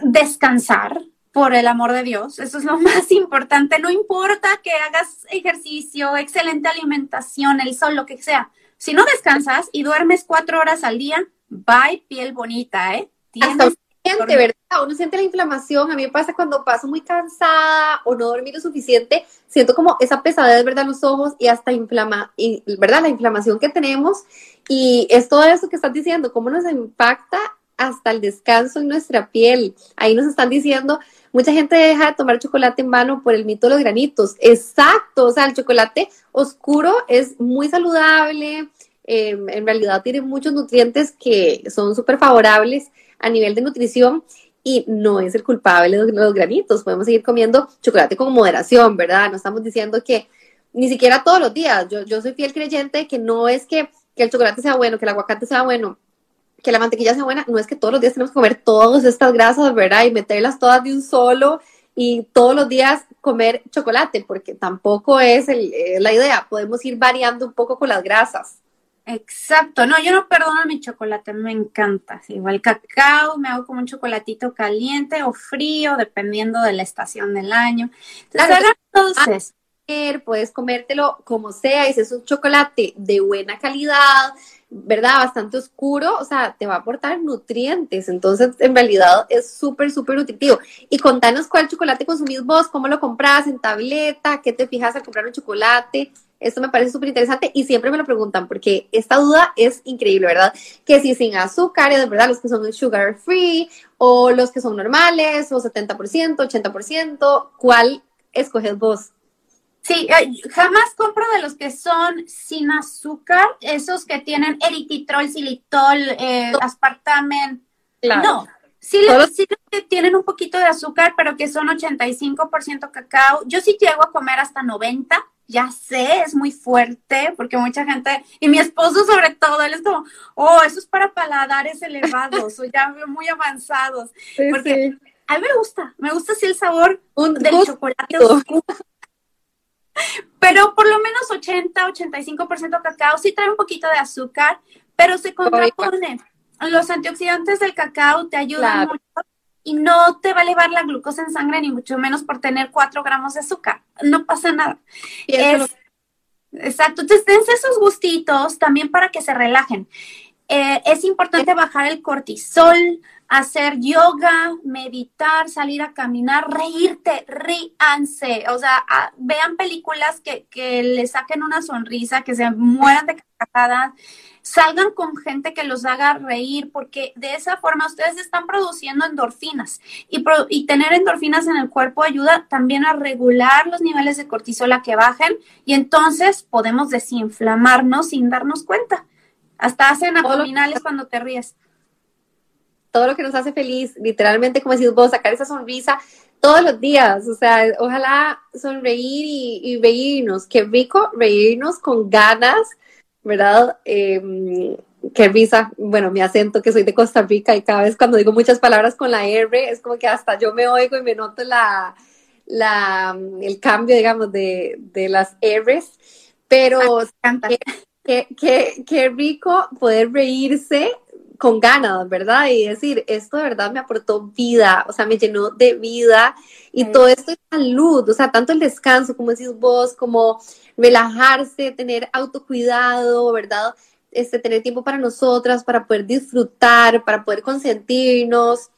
Descansar, por el amor de Dios, eso es lo [LAUGHS] más importante. No importa que hagas ejercicio, excelente alimentación, el sol, lo que sea. Si no descansas y duermes cuatro horas al día, bye piel bonita, ¿eh? Hasta uno siente, ¿verdad? Uno siente la inflamación. A mí me pasa cuando paso muy cansada o no dormir lo suficiente, siento como esa pesadez, ¿verdad? Los ojos y hasta inflama, y, ¿verdad? La inflamación que tenemos. Y es todo eso que estás diciendo, cómo nos impacta hasta el descanso en nuestra piel. Ahí nos están diciendo, mucha gente deja de tomar chocolate en mano por el mito de los granitos. Exacto, o sea, el chocolate oscuro es muy saludable, em, en realidad tiene muchos nutrientes que son súper favorables a nivel de nutrición y no es el culpable de los granitos. Podemos seguir comiendo chocolate con moderación, ¿verdad? No estamos diciendo que ni siquiera todos los días. Yo, yo soy fiel creyente que no es que, que el chocolate sea bueno, que el aguacate sea bueno, que la mantequilla sea buena, no es que todos los días tenemos que comer todas estas grasas, ¿verdad? Y meterlas todas de un solo y todos los días comer chocolate, porque tampoco es la idea. Podemos ir variando un poco con las grasas. Exacto, no, yo no perdono mi chocolate, me encanta. igual cacao, me hago como un chocolatito caliente o frío, dependiendo de la estación del año. Entonces, puedes comértelo como sea, y si es un chocolate de buena calidad, ¿verdad? Bastante oscuro, o sea, te va a aportar nutrientes. Entonces, en realidad es súper, súper nutritivo. Y contanos cuál chocolate consumís vos, cómo lo compras en tableta, qué te fijas al comprar un chocolate. Esto me parece súper interesante y siempre me lo preguntan porque esta duda es increíble, ¿verdad? Que si sin azúcar, de verdad, los que son sugar free o los que son normales o 70%, 80%, ¿cuál escoges vos? Sí, jamás compro de los que son sin azúcar, esos que tienen erititrol, xilitol, eh, aspartamen. No, sí, sí tienen un poquito de azúcar, pero que son 85% cacao. Yo sí llego a comer hasta 90, ya sé, es muy fuerte, porque mucha gente, y mi esposo sobre todo, él es como, oh, eso es para paladares elevados o ya muy avanzados. [LAUGHS] porque a mí me gusta, me gusta así el sabor del chocolate oscuro pero por lo menos 80, 85% cacao, sí trae un poquito de azúcar, pero se contrapone. Los antioxidantes del cacao te ayudan mucho y no te va a elevar la glucosa en sangre, ni mucho menos por tener 4 gramos de azúcar. No pasa nada. Exacto. Entonces, dense esos gustitos también para que se relajen. Eh, es importante bajar el cortisol, hacer yoga, meditar, salir a caminar, reírte, ríanse. O sea, vean películas que, que les saquen una sonrisa, que se mueran de carcajadas, salgan con gente que los haga reír, porque de esa forma ustedes están produciendo endorfinas y, y tener endorfinas en el cuerpo ayuda también a regular los niveles de cortisol a que bajen y entonces podemos desinflamarnos sin darnos cuenta. Hasta hacen abdominales cuando te ríes. Todo lo que nos hace feliz, literalmente, como decís vos, sacar esa sonrisa todos los días, o sea, ojalá sonreír y, reírnos, qué rico reírnos con ganas, ¿verdad? Em, qué risa, bueno, mi acento que soy de Costa Rica y cada vez cuando digo muchas palabras con la R, es como que hasta yo me oigo y me noto la, la, el cambio, digamos, de, de las R's, pero qué, qué, qué, rico poder reírse con ganas, ¿verdad? Y decir, esto de verdad me aportó vida, o sea, me llenó de vida y todo esto es salud, o sea, tanto el descanso, como decís vos, como relajarse, tener autocuidado, ¿verdad? Este, tener tiempo para nosotras, para poder disfrutar, para poder consentirnos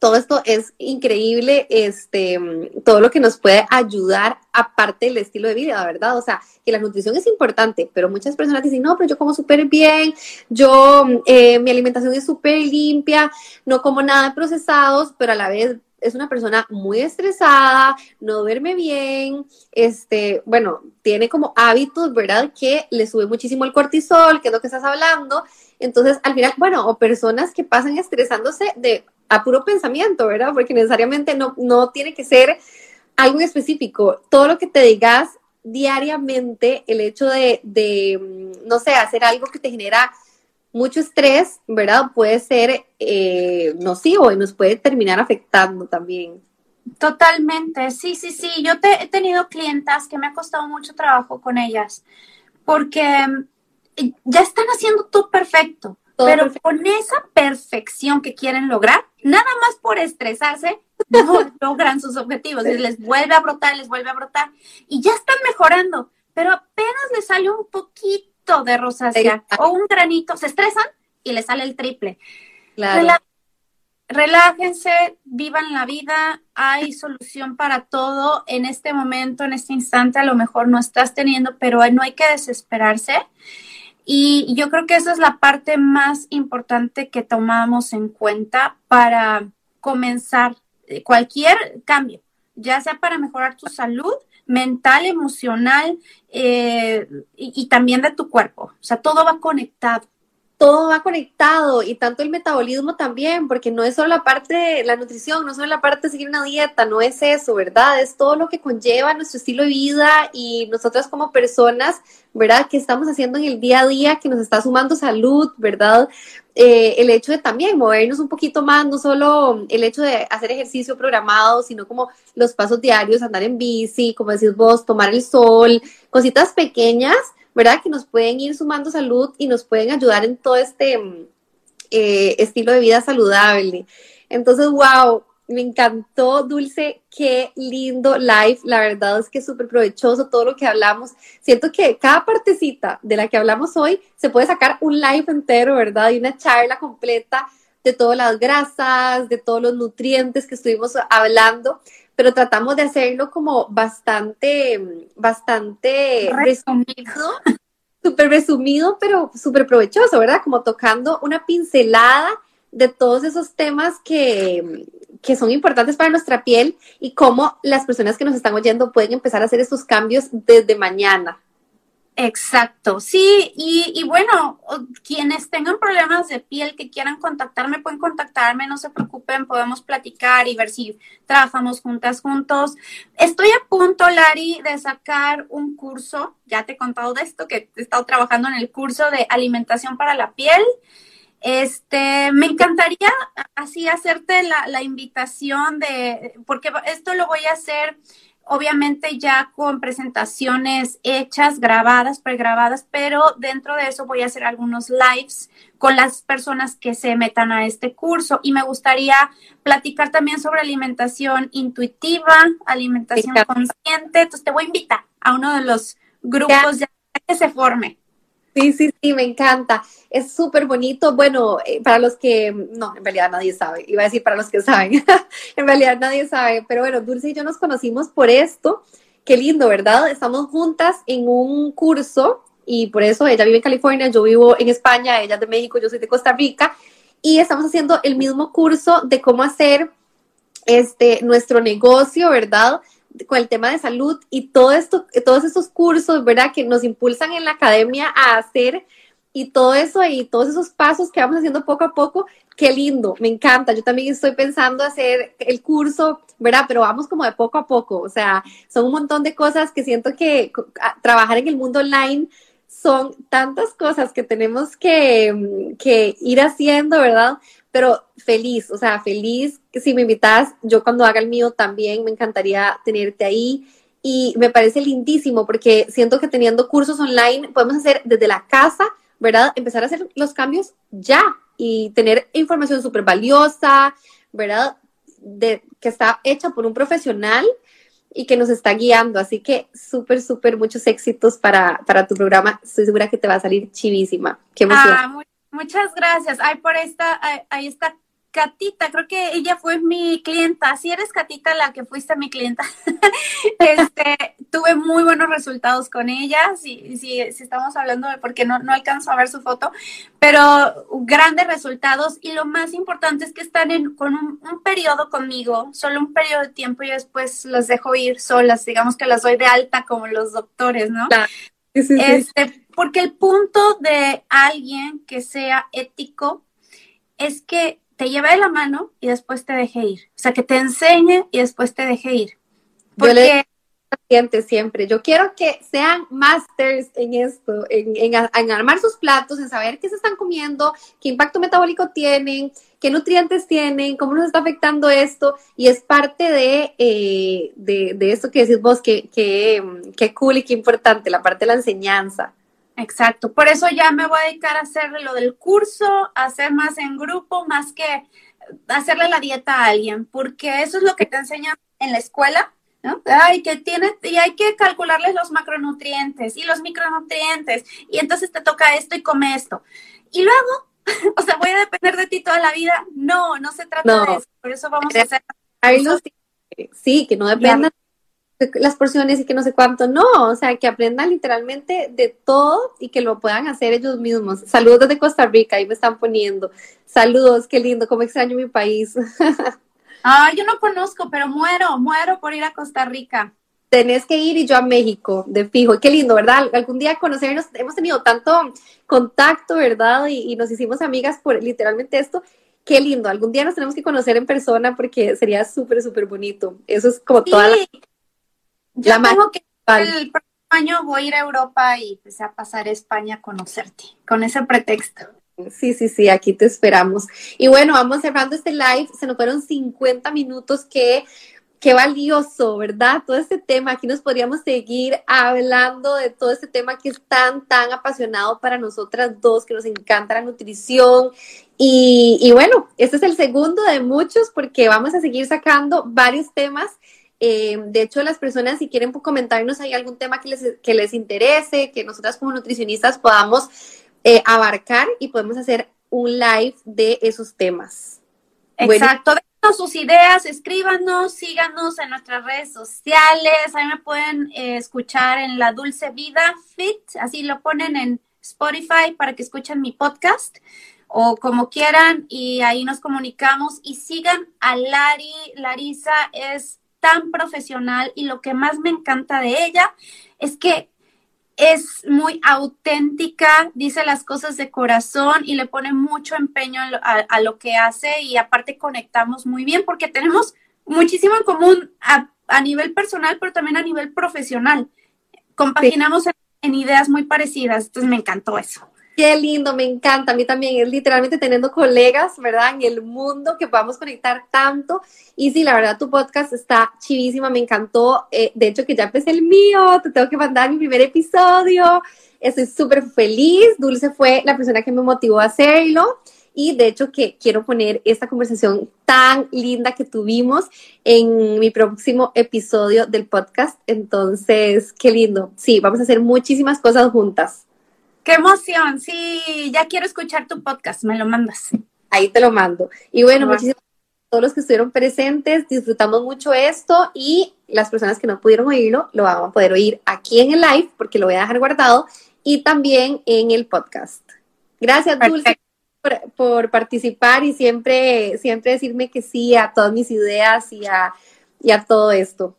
todo esto es increíble, este, todo lo que nos puede ayudar aparte del estilo de vida, ¿verdad? O sea, que la nutrición es importante, pero muchas personas dicen, no, pero yo como súper bien, yo, eh, mi alimentación es súper limpia, no como nada de procesados, pero a la vez es una persona muy estresada, no duerme bien, este, bueno, tiene como hábitos, ¿verdad? Que le sube muchísimo el cortisol, que es lo que estás hablando. Entonces, al final, bueno, o personas que pasan estresándose de a puro pensamiento, ¿verdad? Porque necesariamente no, no tiene que ser algo específico. Todo lo que te digas diariamente, el hecho de, de, mm, no sé, hacer algo que te genera mucho estrés, ¿verdad? Puede ser eh, nocivo y nos puede terminar afectando también. Totalmente, sí, sí, sí. Yo te, he tenido clientas que me ha costado mucho trabajo con ellas porque mm, ya están haciendo todo perfecto, pero con esa perfección que quieren lograr, nada más por estresarse, [LAUGHS] no logran sus objetivos. Y les vuelve a brotar, les vuelve a brotar. Y ya están mejorando, pero apenas les sale un poquito de rosácea o un granito, se estresan y les sale el triple. relájense, vivan la vida, hay solución para todo. En este momento, en este instante, a lo mejor no estás teniendo, pero no hay que desesperarse. Y yo creo que esa es la parte más importante que tomamos en cuenta para comenzar eh, cualquier cambio, ya sea para mejorar tu salud mental, emocional eh, y, también de tu cuerpo. O sea, todo va conectado todo va conectado y tanto el metabolismo también, porque no es solo la parte de la nutrición, no es solo la parte de seguir una dieta, no es eso, ¿verdad? Es todo lo que conlleva nuestro estilo de vida y nosotras como personas, ¿verdad? Que estamos haciendo en el día a día, que nos está sumando salud, ¿verdad? Eh, el hecho de también movernos un poquito más, no solo el hecho de hacer ejercicio programado, sino como los pasos diarios, andar en bici, como decís vos, tomar el sol, cositas pequeñas ¿verdad? Que nos pueden ir sumando salud y nos pueden ayudar en todo este mm, eh, estilo de vida saludable. Entonces, wow, me encantó, Dulce, qué lindo live. La verdad es que es súper provechoso todo lo que hablamos. Siento que cada partecita de la que hablamos hoy se puede sacar un live entero, ¿verdad? Y una charla completa de todas las grasas, de todos los nutrientes que estuvimos hablando pero tratamos de hacerlo como bastante, bastante resumido, súper resumido, pero súper provechoso, ¿verdad? Como tocando una pincelada de todos esos temas que, que son importantes para nuestra piel y cómo las personas que nos están oyendo pueden empezar a hacer estos cambios desde mañana. Exacto, sí, y, bueno, quienes tengan problemas de piel que quieran contactarme, pueden contactarme, no se preocupen, podemos platicar y ver si trabajamos juntas, juntos. Estoy a punto, Lari, de sacar un curso, ya te he contado de esto, que he estado trabajando en el curso de alimentación para la piel. Este, me encantaría así hacerte la, la invitación de, porque esto lo voy a hacer obviamente ya con presentaciones hechas, grabadas, pregrabadas, pero dentro de eso voy a hacer algunos lives con las personas que se metan a este curso y me gustaría platicar también sobre alimentación intuitiva, alimentación consciente. Entonces te voy a invitar a uno de los grupos ya que se forme. Sí, sí, sí, me encanta. Es súper bonito. Bueno, eh, para los que, no, en realidad nadie sabe. Iba a decir para los que saben. [LAUGHS] en realidad nadie sabe. Pero bueno, Dulce y yo nos conocimos por esto. Qué lindo, ¿verdad? Estamos juntas en un curso y por eso ella vive en California, yo vivo en España, ella es de México, yo soy de Costa Rica y estamos haciendo el mismo curso de cómo hacer este nuestro negocio, ¿verdad? Con el tema de salud y todo esto, todos estos cursos, ¿verdad? Que nos impulsan en la academia a hacer y todo eso y todos esos pasos que vamos haciendo poco a poco, qué lindo, me encanta. Yo también estoy pensando hacer el curso, ¿verdad? Pero vamos como de poco a poco. O sea, son un montón de cosas que siento que trabajar en el mundo online son tantas cosas que tenemos que, que ir haciendo, ¿verdad? Pero feliz, o sea, feliz. Si me invitas, yo cuando haga el mío también me encantaría tenerte ahí. Y me parece lindísimo porque siento que teniendo cursos online podemos hacer desde la casa, ¿verdad? Empezar a hacer los cambios ya y tener información súper valiosa, ¿verdad? De, que está hecha por un profesional y que nos está guiando. Así que súper, súper muchos éxitos para, para, tu programa. Estoy segura que te va a salir chivísima. Qué emoción. Ah, muchas gracias. Ay, por esta, ahí está Catita, creo que ella fue mi clienta. Si eres Catita la que fuiste mi clienta. [LAUGHS] este, tuve muy buenos resultados con ella. Si, si, si estamos hablando de porque no, no alcanzo a ver su foto, pero grandes resultados. Y lo más importante es que están en, con un, periodo conmigo, solo un periodo de tiempo y después las dejo ir solas. Digamos que las doy de alta como los doctores, ¿no? Este, porque el punto de alguien que sea ético es que te lleve de la mano y después te deje ir. O sea, que te enseñe y después te deje ir. Porque yo le siempre, yo quiero que sean masters en esto, en, armar sus platos, en saber qué se están comiendo, qué impacto metabólico tienen, qué nutrientes tienen, cómo nos está afectando esto, y es parte de, eh, de, de, esto que decís vos, que, que, que cool y qué importante, la parte de la enseñanza. Exacto, por eso ya me voy a dedicar a hacer lo del curso, a hacer más en grupo, más que hacerle la dieta a alguien, porque eso es lo que te enseñan en la escuela, ¿no? Ay, que tiene, y hay que calcularles los macronutrientes y los micronutrientes, y entonces te toca esto y come esto. Y luego, [LAUGHS] o sea, voy a depender de ti toda la vida. No, no se trata de eso, por eso vamos a hacer. Sí, que no dependa las porciones y que no sé cuánto, no, o sea, que aprendan literalmente de todo y que lo puedan hacer ellos mismos. Saludos desde Costa Rica, ahí me están poniendo. Saludos, qué lindo, cómo extraño mi país. [LAUGHS] Ah, yo no conozco, pero muero, muero por ir a Costa Rica. Tenés que ir y yo a México, de fijo. Qué lindo, ¿verdad? Algún día conocernos, hemos tenido tanto contacto, ¿verdad? Y, nos hicimos amigas por literalmente esto. Qué lindo, algún día nos tenemos que conocer en persona porque sería súper, súper bonito. Eso es como toda la yo tengo que el próximo año voy a ir a Europa y empecé a pasar a España a conocerte, con ese pretexto. Sí, sí, sí, aquí te esperamos. Y bueno, vamos cerrando este live. Se nos fueron 50 minutos que qué valioso, ¿verdad? Todo este tema, aquí nos podríamos seguir hablando de todo este tema que es tan, tan apasionado para nosotras dos, que nos encanta la nutrición. Y, y bueno, este es el segundo de muchos porque vamos a seguir sacando varios temas eh, de hecho, las personas, si quieren comentarnos hay algún tema que les, que les interese, que nosotras como nutricionistas podamos eh, abarcar y podemos hacer un live de esos temas. Exacto. Déjanos sus ideas, escríbanos, síganos en nuestras redes sociales. Ahí me pueden eh, escuchar en La Dulce Vida Fit, así lo ponen en Spotify para que escuchen mi podcast o como quieran y ahí nos comunicamos y sigan a Lari. Larisa es tan profesional y lo que más me encanta de ella es que es muy auténtica, dice las cosas de corazón y le pone mucho empeño a, lo que hace y aparte conectamos muy bien porque tenemos muchísimo en común a, nivel personal, pero también a nivel profesional. Compaginamos en ideas muy parecidas, entonces me encantó eso. Qué lindo, me encanta. A mí también es literalmente teniendo colegas, ¿verdad? En el mundo que podamos conectar tanto. Y sí, la verdad, tu podcast está chivísima, me encantó. Eh, de hecho, que ya empecé el mío, te tengo que mandar mi primer episodio. Estoy súper feliz. Dulce fue la persona que me motivó a hacerlo. Y de hecho que quiero poner esta conversación tan linda que tuvimos en mi próximo episodio del podcast. Entonces, qué lindo. Sí, vamos a hacer muchísimas cosas juntas. Qué emoción, sí, ya quiero escuchar tu podcast, me lo mandas. Ahí te lo mando. Y bueno, muchísimas gracias a todos los que estuvieron presentes, disfrutamos mucho esto y las personas que no pudieron oírlo lo van a poder oír aquí en el live porque lo voy a dejar guardado y también en el podcast. Gracias, Dulce. Por, participar y siempre, siempre decirme que sí a todas mis ideas y a, y a todo esto.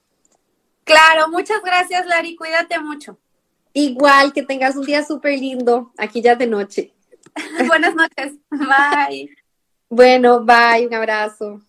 Claro, muchas gracias, Lari. Cuídate mucho. Igual, que tengas un día súper lindo. Aquí ya de noche. [LAUGHS] Buenas noches. Bye. Bueno, bye, un abrazo.